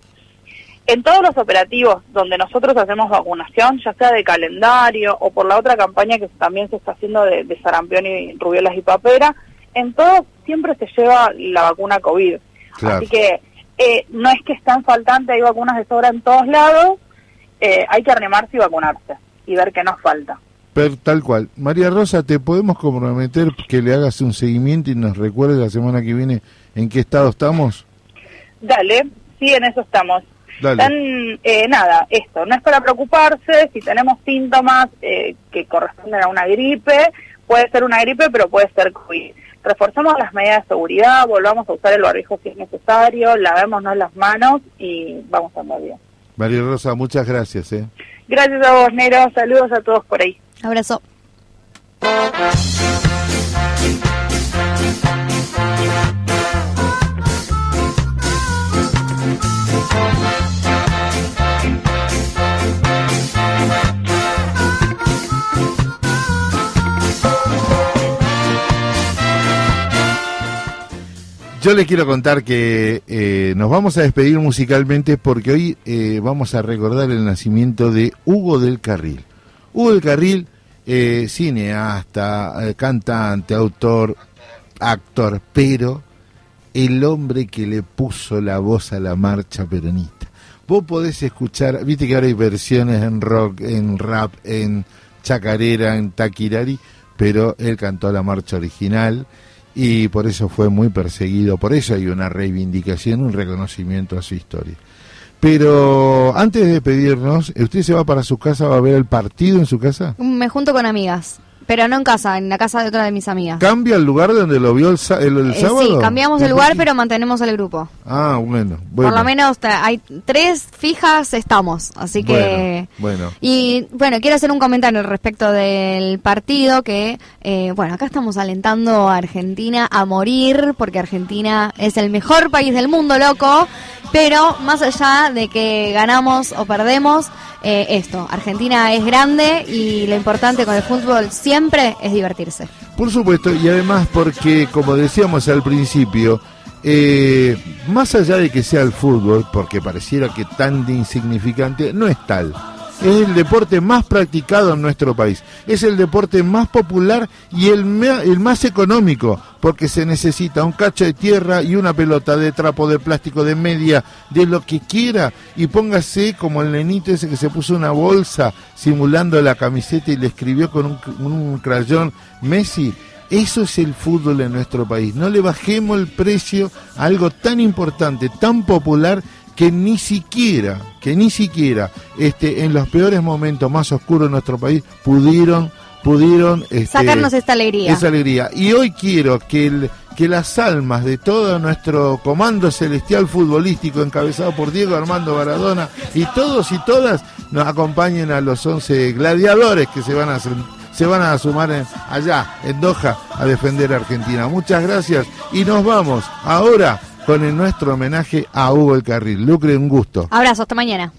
S28: En todos los operativos donde nosotros hacemos vacunación, ya sea de calendario o por la otra campaña que también se está haciendo de, de sarampión y rubiolas y papera, en todos siempre se lleva la vacuna COVID.
S3: Claro.
S28: Así que eh, no es que están faltantes, hay vacunas de sobra en todos lados, eh, hay que animarse y vacunarse y ver qué nos falta.
S3: Per- tal cual. María Rosa, ¿te podemos comprometer que le hagas un seguimiento y nos recuerdes la semana que viene en qué estado estamos?
S28: Dale, sí, en eso estamos.
S3: Dale.
S28: Tan, eh, nada, esto, no es para preocuparse, si tenemos síntomas eh, que corresponden a una gripe, puede ser una gripe, pero puede ser COVID. Reforzamos las medidas de seguridad, volvamos a usar el barbijo si es necesario, lavémonos las manos y vamos a andar bien.
S3: María Rosa, muchas gracias. ¿eh?
S28: Gracias a vos, Nero, saludos a todos por ahí.
S4: Abrazo.
S3: Yo le quiero contar que eh, nos vamos a despedir musicalmente porque hoy eh, vamos a recordar el nacimiento de Hugo del Carril. Hugo del Carril, eh, cineasta, eh, cantante, autor, actor, pero el hombre que le puso la voz a la marcha peronista. Vos podés escuchar, viste que ahora hay versiones en rock, en rap, en chacarera, en taquirari, pero él cantó la marcha original y por eso fue muy perseguido, por eso hay una reivindicación, un reconocimiento a su historia. Pero antes de despedirnos, ¿usted se va para su casa, va a ver el partido en su casa?
S4: Me junto con amigas, pero no en casa, en la casa de otra de mis amigas.
S3: ¿Cambia el lugar donde lo vio el, el- el
S4: Eh,
S3: sábado?
S4: sí, cambiamos el lugar, pero mantenemos el grupo.
S3: Ah, bueno, bueno.
S4: Por lo menos ta- hay tres fijas, estamos. Así que.
S3: Bueno, bueno.
S4: Y bueno, quiero hacer un comentario respecto del partido que, eh, bueno, acá estamos alentando a Argentina a morir porque Argentina es el mejor país del mundo, loco. Pero más allá de que ganamos o perdemos, eh, esto, Argentina es grande y lo importante con el fútbol siempre es divertirse.
S3: Por supuesto, y además porque, como decíamos al principio, eh, más allá de que sea el fútbol, porque pareciera que tan insignificante, no es tal. Es el deporte más practicado en nuestro país. Es el deporte más popular y el, más económico, porque se necesita un cacho de tierra y una pelota de trapo, de plástico, de media, de lo que quiera. Y póngase como el nenito ese que se puso una bolsa simulando la camiseta y le escribió con un, un crayón Messi. Eso es el fútbol en nuestro país. No le bajemos el precio a algo tan importante, tan popular, que ni siquiera, que ni siquiera, este, en los peores momentos más oscuros de nuestro país, pudieron, pudieron este,
S4: Sacarnos esta alegría.
S3: esa alegría. Y hoy quiero que, el- que las almas de todo nuestro comando celestial futbolístico encabezado por Diego Armando Baradona y todos y todas nos acompañen a los 11 gladiadores que se van a se van a sumar en- allá en Doha a defender a Argentina. Muchas gracias y nos vamos ahora con el nuestro homenaje a Hugo el Carril. Lucre, un gusto.
S4: Abrazo, hasta mañana.